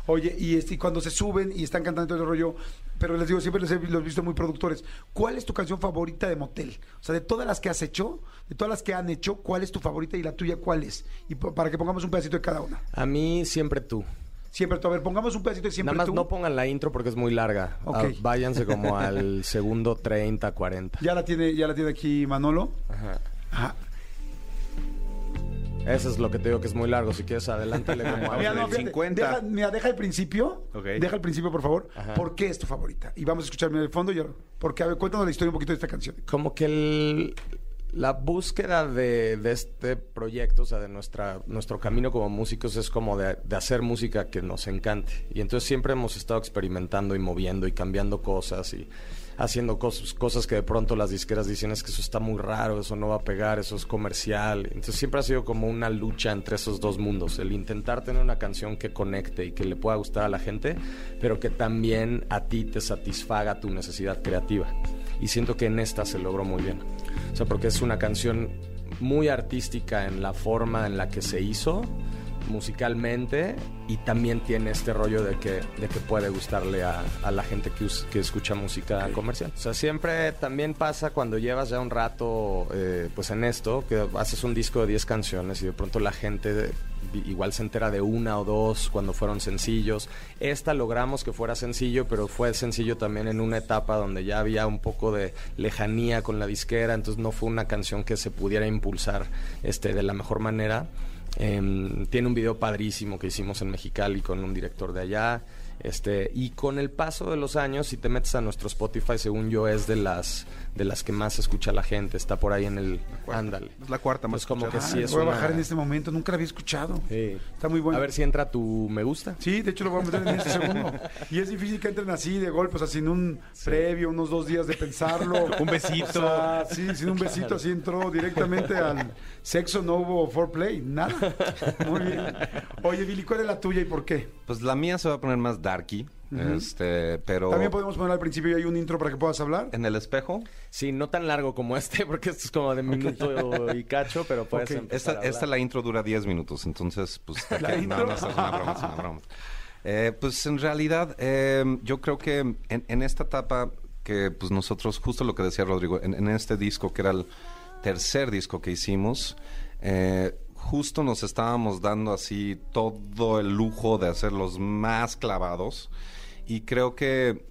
Oye, y, este, y cuando se suben y están cantando todo el rollo, pero les digo, siempre los he, los he visto muy productores. ¿Cuál es tu canción favorita de Motel? O sea, de todas las que has hecho, de todas las que han hecho, ¿cuál es tu favorita y la tuya cuál es? Y para que pongamos un pedacito de cada una. A mí siempre tú. Siempre tú, a ver, pongamos un pedacito de siempre Nada más tú. no pongan la intro porque es muy larga. Ok. Ah, váyanse como al segundo 30, 40. Ya la tiene, ya la tiene aquí Manolo. Ajá. Ajá. Eso es lo que te digo que es muy largo. Si quieres, adelántale como a Mira, no, del fíjate, 50. Deja, mira, deja el principio. Deja el principio, por favor. Ajá. ¿Por qué es tu favorita? Y vamos a escucharme en el fondo. Y, porque, a ver, cuéntanos la historia un poquito de esta canción. como que el- la búsqueda de, de este proyecto, o sea, de nuestra, nuestro camino como músicos es como de, de hacer música que nos encante. Y entonces siempre hemos estado experimentando y moviendo y cambiando cosas y haciendo cosas, cosas que de pronto las disqueras dicen es que eso está muy raro, eso no va a pegar, eso es comercial. Entonces siempre ha sido como una lucha entre esos dos mundos, el intentar tener una canción que conecte y que le pueda gustar a la gente, pero que también a ti te satisfaga tu necesidad creativa. Y siento que en esta se logró muy bien. O sea, porque es una canción muy artística en la forma en la que se hizo musicalmente y también tiene este rollo de que, de que puede gustarle a, a la gente que, us- que escucha música comercial. O sea, siempre también pasa cuando llevas ya un rato eh, pues en esto, que haces un disco de 10 canciones y de pronto la gente igual se entera de una o dos cuando fueron sencillos. Esta logramos que fuera sencillo, pero fue sencillo también en una etapa donde ya había un poco de lejanía con la disquera, entonces no fue una canción que se pudiera impulsar este, de la mejor manera. Em, tiene un video padrísimo que hicimos en Mexicali con un director de allá. Este, y con el paso de los años, si te metes a nuestro Spotify, según yo, es de las de las que más escucha la gente. Está por ahí en el ándale. Es la cuarta más Pues como que sí Ah, es voy a una- bajar en este momento, nunca la había escuchado. Sí. Está muy bueno. A ver si entra tu me gusta. Sí, de hecho lo voy a meter en este segundo. Y es difícil que entren así de golpe, o sea, sin un previo, unos dos días de pensarlo. Un besito. O sea, sí, sin un besito, así entró directamente al sexo, no hubo foreplay, nada. Muy bien. Oye, Billy, ¿cuál es la tuya y por qué? Pues la mía se va a poner más darky, este, pero También podemos poner al principio y hay un intro para que puedas hablar. en el espejo. Sí, no tan largo como este, porque esto es como de minuto y cacho, pero puedes Ok. empezar Esta, a hablar. la intro dura 10 minutos, entonces, pues, ¿La no, intro? no, es una broma, es una broma. Eh, pues en realidad, eh, yo creo que en, en esta etapa que pues nosotros, justo lo que decía Rodrigo, en, en este disco que era el tercer disco que hicimos, eh, justo nos estábamos dando así todo el lujo de hacer los más clavados y creo que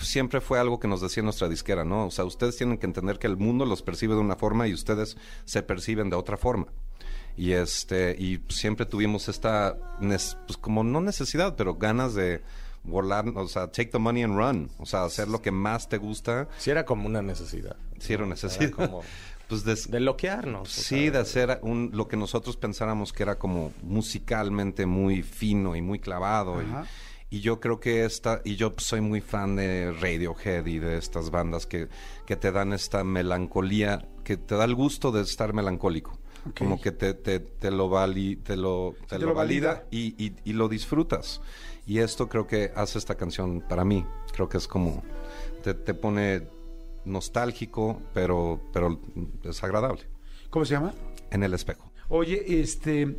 siempre fue algo que nos decía nuestra disquera, ¿no? O sea, ustedes tienen que entender que el mundo los percibe de una forma y ustedes se perciben de otra forma. Y este y siempre tuvimos esta pues como no necesidad, pero ganas de volar, o sea, take the money and run, o sea, hacer lo que más te gusta, Sí era como una necesidad. si era Era necesidad. como pues des- de loquearnos. o Sí, sea, de hacer un, lo que nosotros pensáramos que era como musicalmente muy fino y muy clavado. Y, y yo creo que esta, y yo soy muy fan de Radiohead y de estas bandas que, que te dan esta melancolía, que te da el gusto de estar melancólico. Ok. Como que te, te, te lo, vali- te lo, te te lo lo valida, valida. Y, y- y lo disfrutas. Y esto creo que hace esta canción para mí. Creo que es como, te, te pone nostálgico, pero, pero es agradable. ¿Cómo se llama? En el espejo. Oye, este,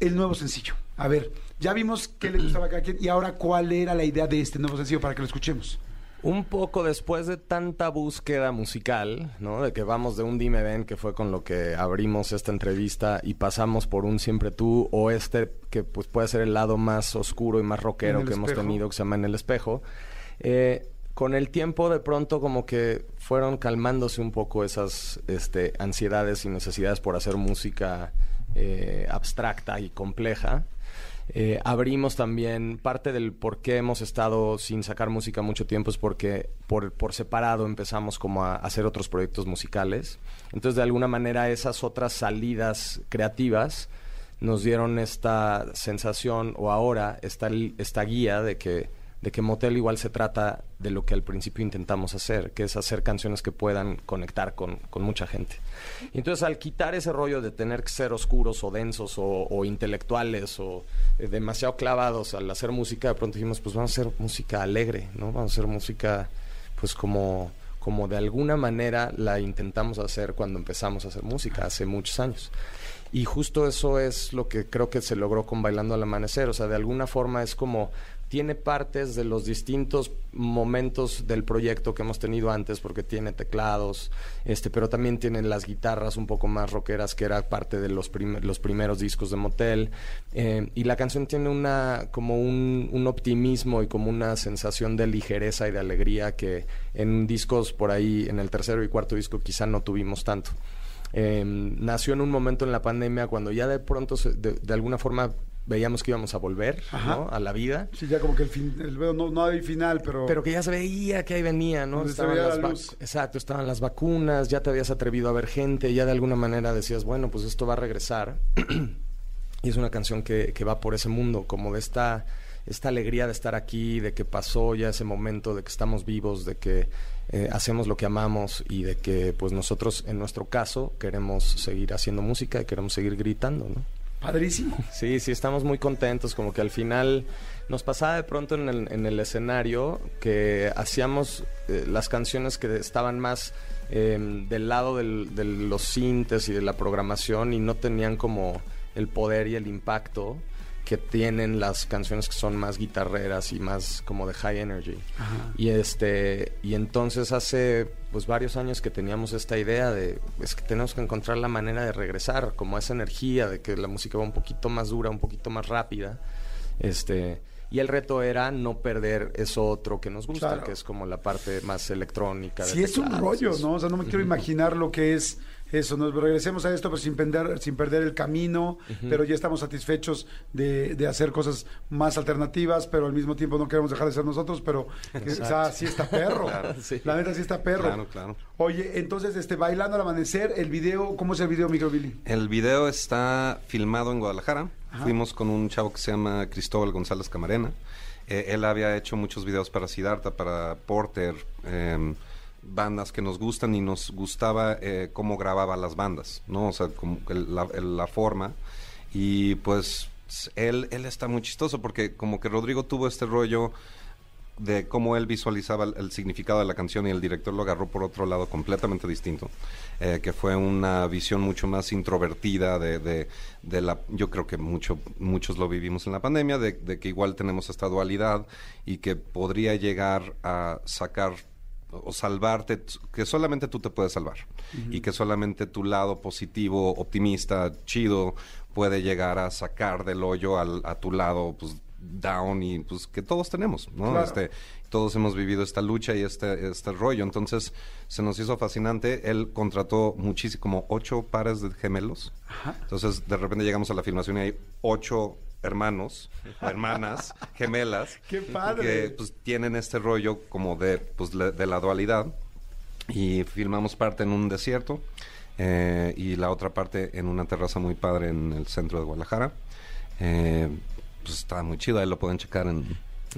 el nuevo sencillo. A ver, ya vimos qué le gustaba a cada quien y ahora cuál era la idea de este nuevo sencillo para que lo escuchemos. Un poco después de tanta búsqueda musical, ¿no? De que vamos de un Dime Ven, que fue con lo que abrimos esta entrevista, y pasamos por un Siempre Tú, o este, que pues puede ser el lado más oscuro y más rockero que hemos tenido, que se llama En el Espejo. Eh, con el tiempo, de pronto, como que fueron calmándose un poco esas este, ansiedades y necesidades por hacer música eh, abstracta y compleja. Eh, abrimos también parte del por qué hemos estado sin sacar música mucho tiempo es porque por, por separado empezamos como a, hacer otros proyectos musicales. Entonces, de alguna manera, esas otras salidas creativas nos dieron esta sensación o ahora esta, esta guía de que, de que Motel igual se trata de lo que al principio intentamos hacer, que es hacer canciones que puedan conectar con, con mucha gente. Y entonces al quitar ese rollo de tener que ser oscuros o densos o, intelectuales o eh, demasiado clavados al hacer música, de pronto dijimos, pues vamos a hacer música alegre, ¿no? Vamos a hacer música pues como como de alguna manera la intentamos hacer cuando empezamos a hacer música hace muchos años. Y justo eso es lo que creo que se logró con Bailando al Amanecer. O sea, de alguna forma es como tiene partes de los distintos momentos del proyecto que hemos tenido antes, porque tiene teclados, este, pero también tiene las guitarras un poco más rockeras, que era parte de los, prim- los primeros discos de Motel. Eh, y la canción tiene una, como un, optimismo y como una sensación de ligereza y de alegría que en discos por ahí, en el tercero y cuarto disco, quizá no tuvimos tanto. Eh, nació en un momento en la pandemia cuando ya de pronto, se- de alguna forma, veíamos que íbamos a volver a la vida. Sí, ya como que el fin, el, no, no hay final, pero... Pero que ya se veía que ahí venía, ¿no? Estaban las la luz. Exacto, estaban las vacunas, ya te habías atrevido a ver gente, ya de alguna manera decías, bueno, pues esto va a regresar. y es una canción que, que va por ese mundo, como de esta, esta alegría de estar aquí, de que pasó ya ese momento, de que estamos vivos, de que eh, hacemos lo que amamos y de que pues nosotros, en nuestro caso, queremos seguir haciendo música y queremos seguir gritando, ¿no? Padrísimo. Sí, sí, estamos muy contentos, como que al final nos pasaba de pronto en el, en el escenario que hacíamos eh, las canciones que estaban más eh, del lado de los sintes y de la programación y no tenían como el poder y el impacto que tienen las canciones que son más guitarreras y más como de high energy. Y este y entonces hace pues varios años que teníamos esta idea de es que tenemos que encontrar la manera de regresar como a esa energía de que la música va un poquito más dura, un poquito más rápida. Este y el reto era no perder eso otro que nos gusta, Claro. que es como la parte más electrónica. de Sí, es un rollo. ¿no? O sea, no me quiero imaginar lo que es Eso, nos regresemos a esto, pero sin perder, sin perder el camino, pero ya estamos satisfechos de, de hacer cosas más alternativas, pero al mismo tiempo no queremos dejar de ser nosotros, pero o sea, sí está perro. Sí. La neta sí está perro. Claro, claro. Oye, entonces, este, bailando al amanecer, el video, ¿cómo es el video, micro Billy? El video está filmado en Guadalajara. Fuimos con un chavo que se llama Cristóbal González Camarena. Eh, él había hecho muchos videos para Siddhartha, para Porter, em, bandas que nos gustan y nos gustaba eh, cómo grababa las bandas, ¿no? O sea, como que la, el- la forma. Y pues él, él está muy chistoso porque como que Rodrigo tuvo este rollo de cómo él visualizaba el, el significado de la canción y el director lo agarró por otro lado completamente distinto, eh, que fue una visión mucho más introvertida de, de, de la, yo creo que mucho, muchos lo vivimos en la pandemia, de, de que igual tenemos esta dualidad y que podría llegar a sacar o salvarte, que solamente tú te puedes salvar y que solamente tu lado positivo, optimista, chido, puede llegar a sacar del hoyo al- a tu lado, pues down y pues que todos tenemos, ¿no? Claro. Este, todos hemos vivido esta lucha y este, este rollo. Entonces, se nos hizo fascinante. Él contrató muchísimo, como ocho pares de gemelos. Entonces, de repente llegamos a la filmación y hay ocho hermanos, hermanas, gemelas. ¡Qué padre! Que pues tienen este rollo como de, pues, le- de la dualidad. Y filmamos parte en un desierto eh, y la otra parte en una terraza muy padre en el centro de Guadalajara. Eh, pues está muy chido, ahí lo pueden checar en,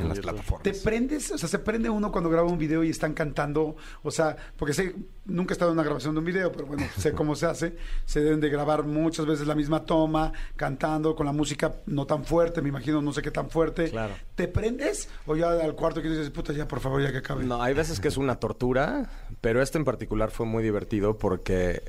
en las plataformas. ¿Te prendes? O sea, se prende uno cuando graba un video y están cantando. O sea, porque sé, nunca he estado en una grabación de un video, pero bueno, sé cómo se hace. Se deben de grabar muchas veces la misma toma, cantando, con la música no tan fuerte, me imagino, no sé qué tan fuerte. Claro. ¿Te prendes? O ya al cuarto que dices, puta, ya, por favor, ya que acabe. No, hay veces que es una tortura, pero este en particular fue muy divertido porque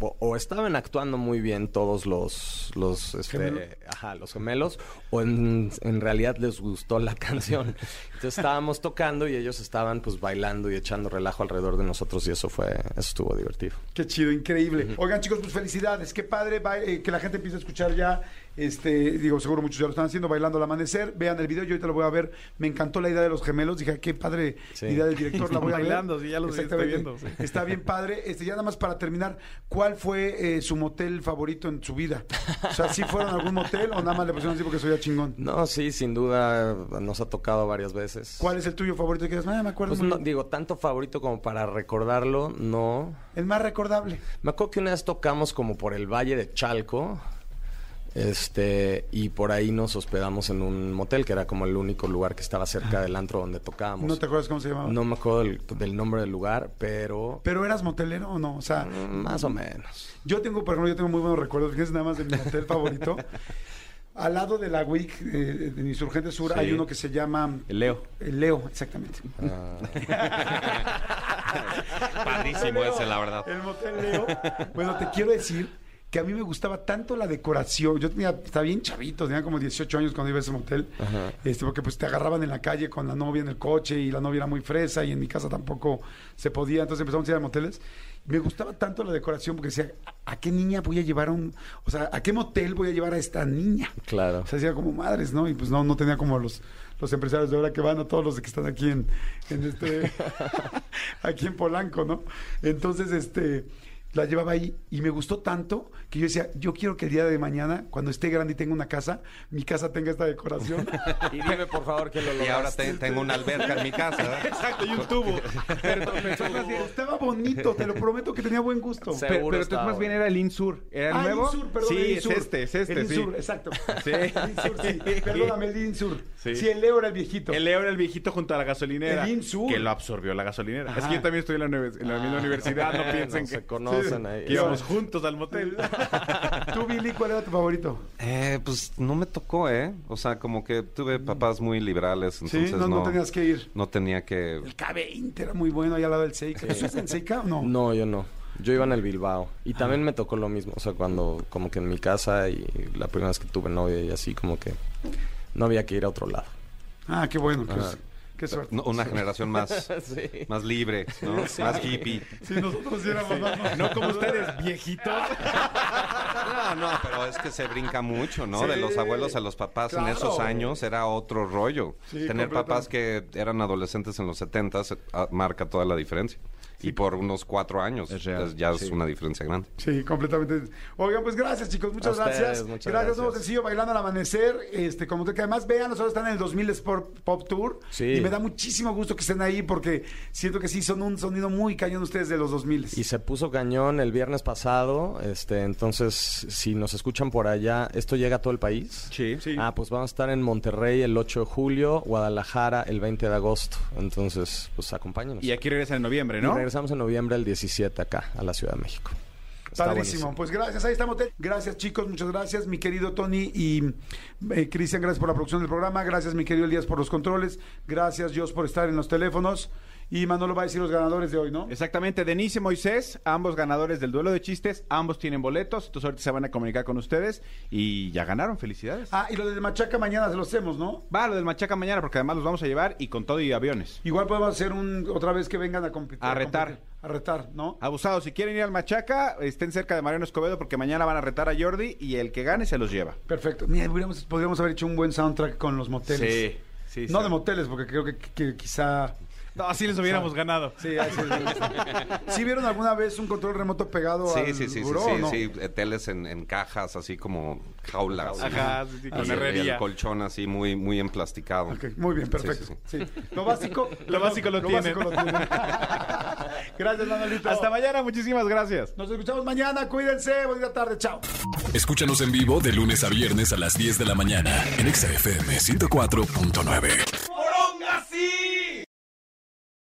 o, o estaban actuando muy bien todos los los este, Gemelo. ajá, los gemelos o en, en realidad les gustó la canción. Entonces estábamos tocando y ellos estaban pues bailando y echando relajo alrededor de nosotros y eso fue eso estuvo divertido. Qué chido, increíble. Oigan, chicos, pues felicidades. Qué padre eh, que la gente empiece a escuchar ya. Este, digo, seguro muchos ya lo están haciendo, bailando al amanecer. Vean el video, yo ahorita lo voy a ver. Me encantó la idea de los gemelos. Dije, qué padre Sí. idea del director, la voy a ver. Bailando, sí, ya los estoy viendo, sí. Está bien padre. Este, ya nada más para terminar, ¿cuál fue eh, su motel favorito en su vida? O sea, ¿sí fueron a algún motel o nada más le pusieron así porque soy ya chingón? No, sí, sin duda nos ha tocado varias veces. ¿Cuál es el tuyo favorito? Que "Ah, me acuerdo Pues muy no, bien". digo, tanto favorito como para recordarlo, no. El más recordable. Me acuerdo que una vez tocamos como por el Valle de Chalco. Este, y por ahí nos hospedamos en un motel que era como el único lugar que estaba cerca del antro donde tocábamos. ¿No te acuerdas cómo se llamaba? No me acuerdo del, del nombre del lugar, pero ¿Pero eras motelero o no? O sea, mm, más o menos. Yo tengo, por ejemplo, yo tengo muy buenos recuerdos, fíjense nada más de mi hotel favorito. Al lado de la WIC, eh, de Insurgente Sur, Sí. hay uno que se llama... El Leo. El Leo, exactamente. Padrísimo ese, la verdad. El Motel Leo. Bueno, te quiero decir que a mí me gustaba tanto la decoración. Yo tenía, estaba bien chavito, tenía como 18 años cuando iba a ese motel. Este, porque pues te agarraban en la calle con la novia en el coche y la novia era muy fresa y en mi casa tampoco se podía. Entonces empezamos a ir a moteles. Me gustaba tanto la decoración porque decía, ¿a qué niña voy a llevar a un... O sea, ¿a qué motel voy a llevar a esta niña? Claro. O sea, hacía como madres, ¿no? Y pues no, no tenía como los, los empresarios de ahora que van a todos los que están aquí en, en este, aquí en Polanco, ¿no? Entonces, este, la llevaba ahí y me gustó tanto que yo decía, yo quiero que el día de mañana, cuando esté grande y tenga una casa, mi casa tenga esta decoración. Y dime por favor que lo Y ahora lograste. te- tengo una alberca en mi casa. Exacto, y un tubo. Pero estaba bonito, te lo prometo que tenía buen gusto. Sí. Pero, Seguro pero entonces estaba más bien era el Insur. ¿Era el Ah, nuevo? Insur, perdón, sí, el es este, es este, El sí. Insur, exacto. Sí. El Insur, sí. Perdóname, el Insur. Sí. Sí. el Leo era el viejito. El Leo era el viejito junto a la gasolinera. El Insur. Que lo absorbió la gasolinera. Es Ajá. que yo también estoy en la, en la misma universidad. No piensen no que, se conocen ahí. que íbamos juntos al motel. Tú, Billy, ¿cuál era tu favorito? Eh, pues no me tocó, ¿eh? O sea, como que tuve papás muy liberales, Sí, entonces no, no tenías que ir. no tenía que... El K20 era muy bueno ahí al lado del Seika. ¿Tú estás en Seika o no? No, yo no. Yo iba en el Bilbao. Y también me tocó lo mismo. O sea, cuando como que en mi casa y la primera vez que tuve novia y así como que no había que ir a otro lado. Ah, qué bueno. Pues. Qué suerte. no, una generación más, Sí. más libre, ¿no? Más hippie. Si nosotros sí éramos más- No como ustedes, viejitos. No, no, pero es que se brinca mucho, ¿no? Sí. De los abuelos a los papás en esos años era otro rollo. Sí, Tener papás que eran adolescentes en los 70 marca toda la diferencia. Y por unos cuatro años. Es real, es- ya es sí. una diferencia grande. Sí, completamente. Oigan, pues gracias, chicos. Muchas A ustedes, gracias. muchas gracias, gracias. sencillo, Bailando al Amanecer. Este, como te que además vean, nosotros están en el 2000 Sport Pop Tour. Sí. Y me da muchísimo gusto que estén ahí porque siento que sí son un sonido muy cañón ustedes de los 2000. Y se puso cañón el viernes pasado, este, entonces si nos escuchan por allá, ¿esto llega a todo el país? Sí. Sí. Ah, pues vamos a estar en Monterrey el 8 de julio, Guadalajara el 20 de agosto, entonces pues acompáñenos. Y aquí regresan en noviembre, Y ¿no? Regresamos en noviembre el 17 acá, a la Ciudad de México. Está Padrísimo. buenísimo. Pues gracias, ahí estamos. Gracias, chicos, muchas gracias. Mi querido Tony y eh, Cristian, gracias por la producción del programa. Gracias, mi querido Elías, por los controles. Gracias, Dios, por estar en los teléfonos. Y Manolo va a decir los ganadores de hoy, ¿no? Exactamente, Denise y Moisés, ambos ganadores del duelo de chistes, ambos tienen boletos, entonces ahorita se van a comunicar con ustedes y ya ganaron, felicidades. Ah, y lo del Machaca mañana se lo hacemos, ¿no? Va, lo del Machaca mañana, porque además los vamos a llevar y con todo y aviones. Igual podemos hacer un otra vez que vengan a competir. A retar. competir, A retar, ¿no? Abusados, si quieren ir al Machaca, estén cerca de Mariano Escobedo porque mañana van a retar a Jordi y el que gane se los lleva. Perfecto. Mira, podríamos, podríamos haber hecho un buen soundtrack con los moteles. sí. No de moteles, porque creo que, que quizá... No, así les hubiéramos ganado. Sí, así es. ¿Sí vieron alguna vez un control remoto pegado Sí, al sí, sí, sí, buró sí, no? sí, eh, teles en, en cajas, así como jaulas. Ajá, sí, sí, con Así, herrería. El colchón así muy, muy emplasticado. Ok, muy bien, perfecto. Sí, Sí, sí, sí. Lo básico... Lo básico lo tienen. básico lo tienen. Gracias, Manolito. Hasta mañana, muchísimas gracias. Nos escuchamos mañana. Cuídense. Buena tarde. Chao. Escúchanos en vivo de lunes a viernes a las 10 de la mañana en Exa FM 104.9.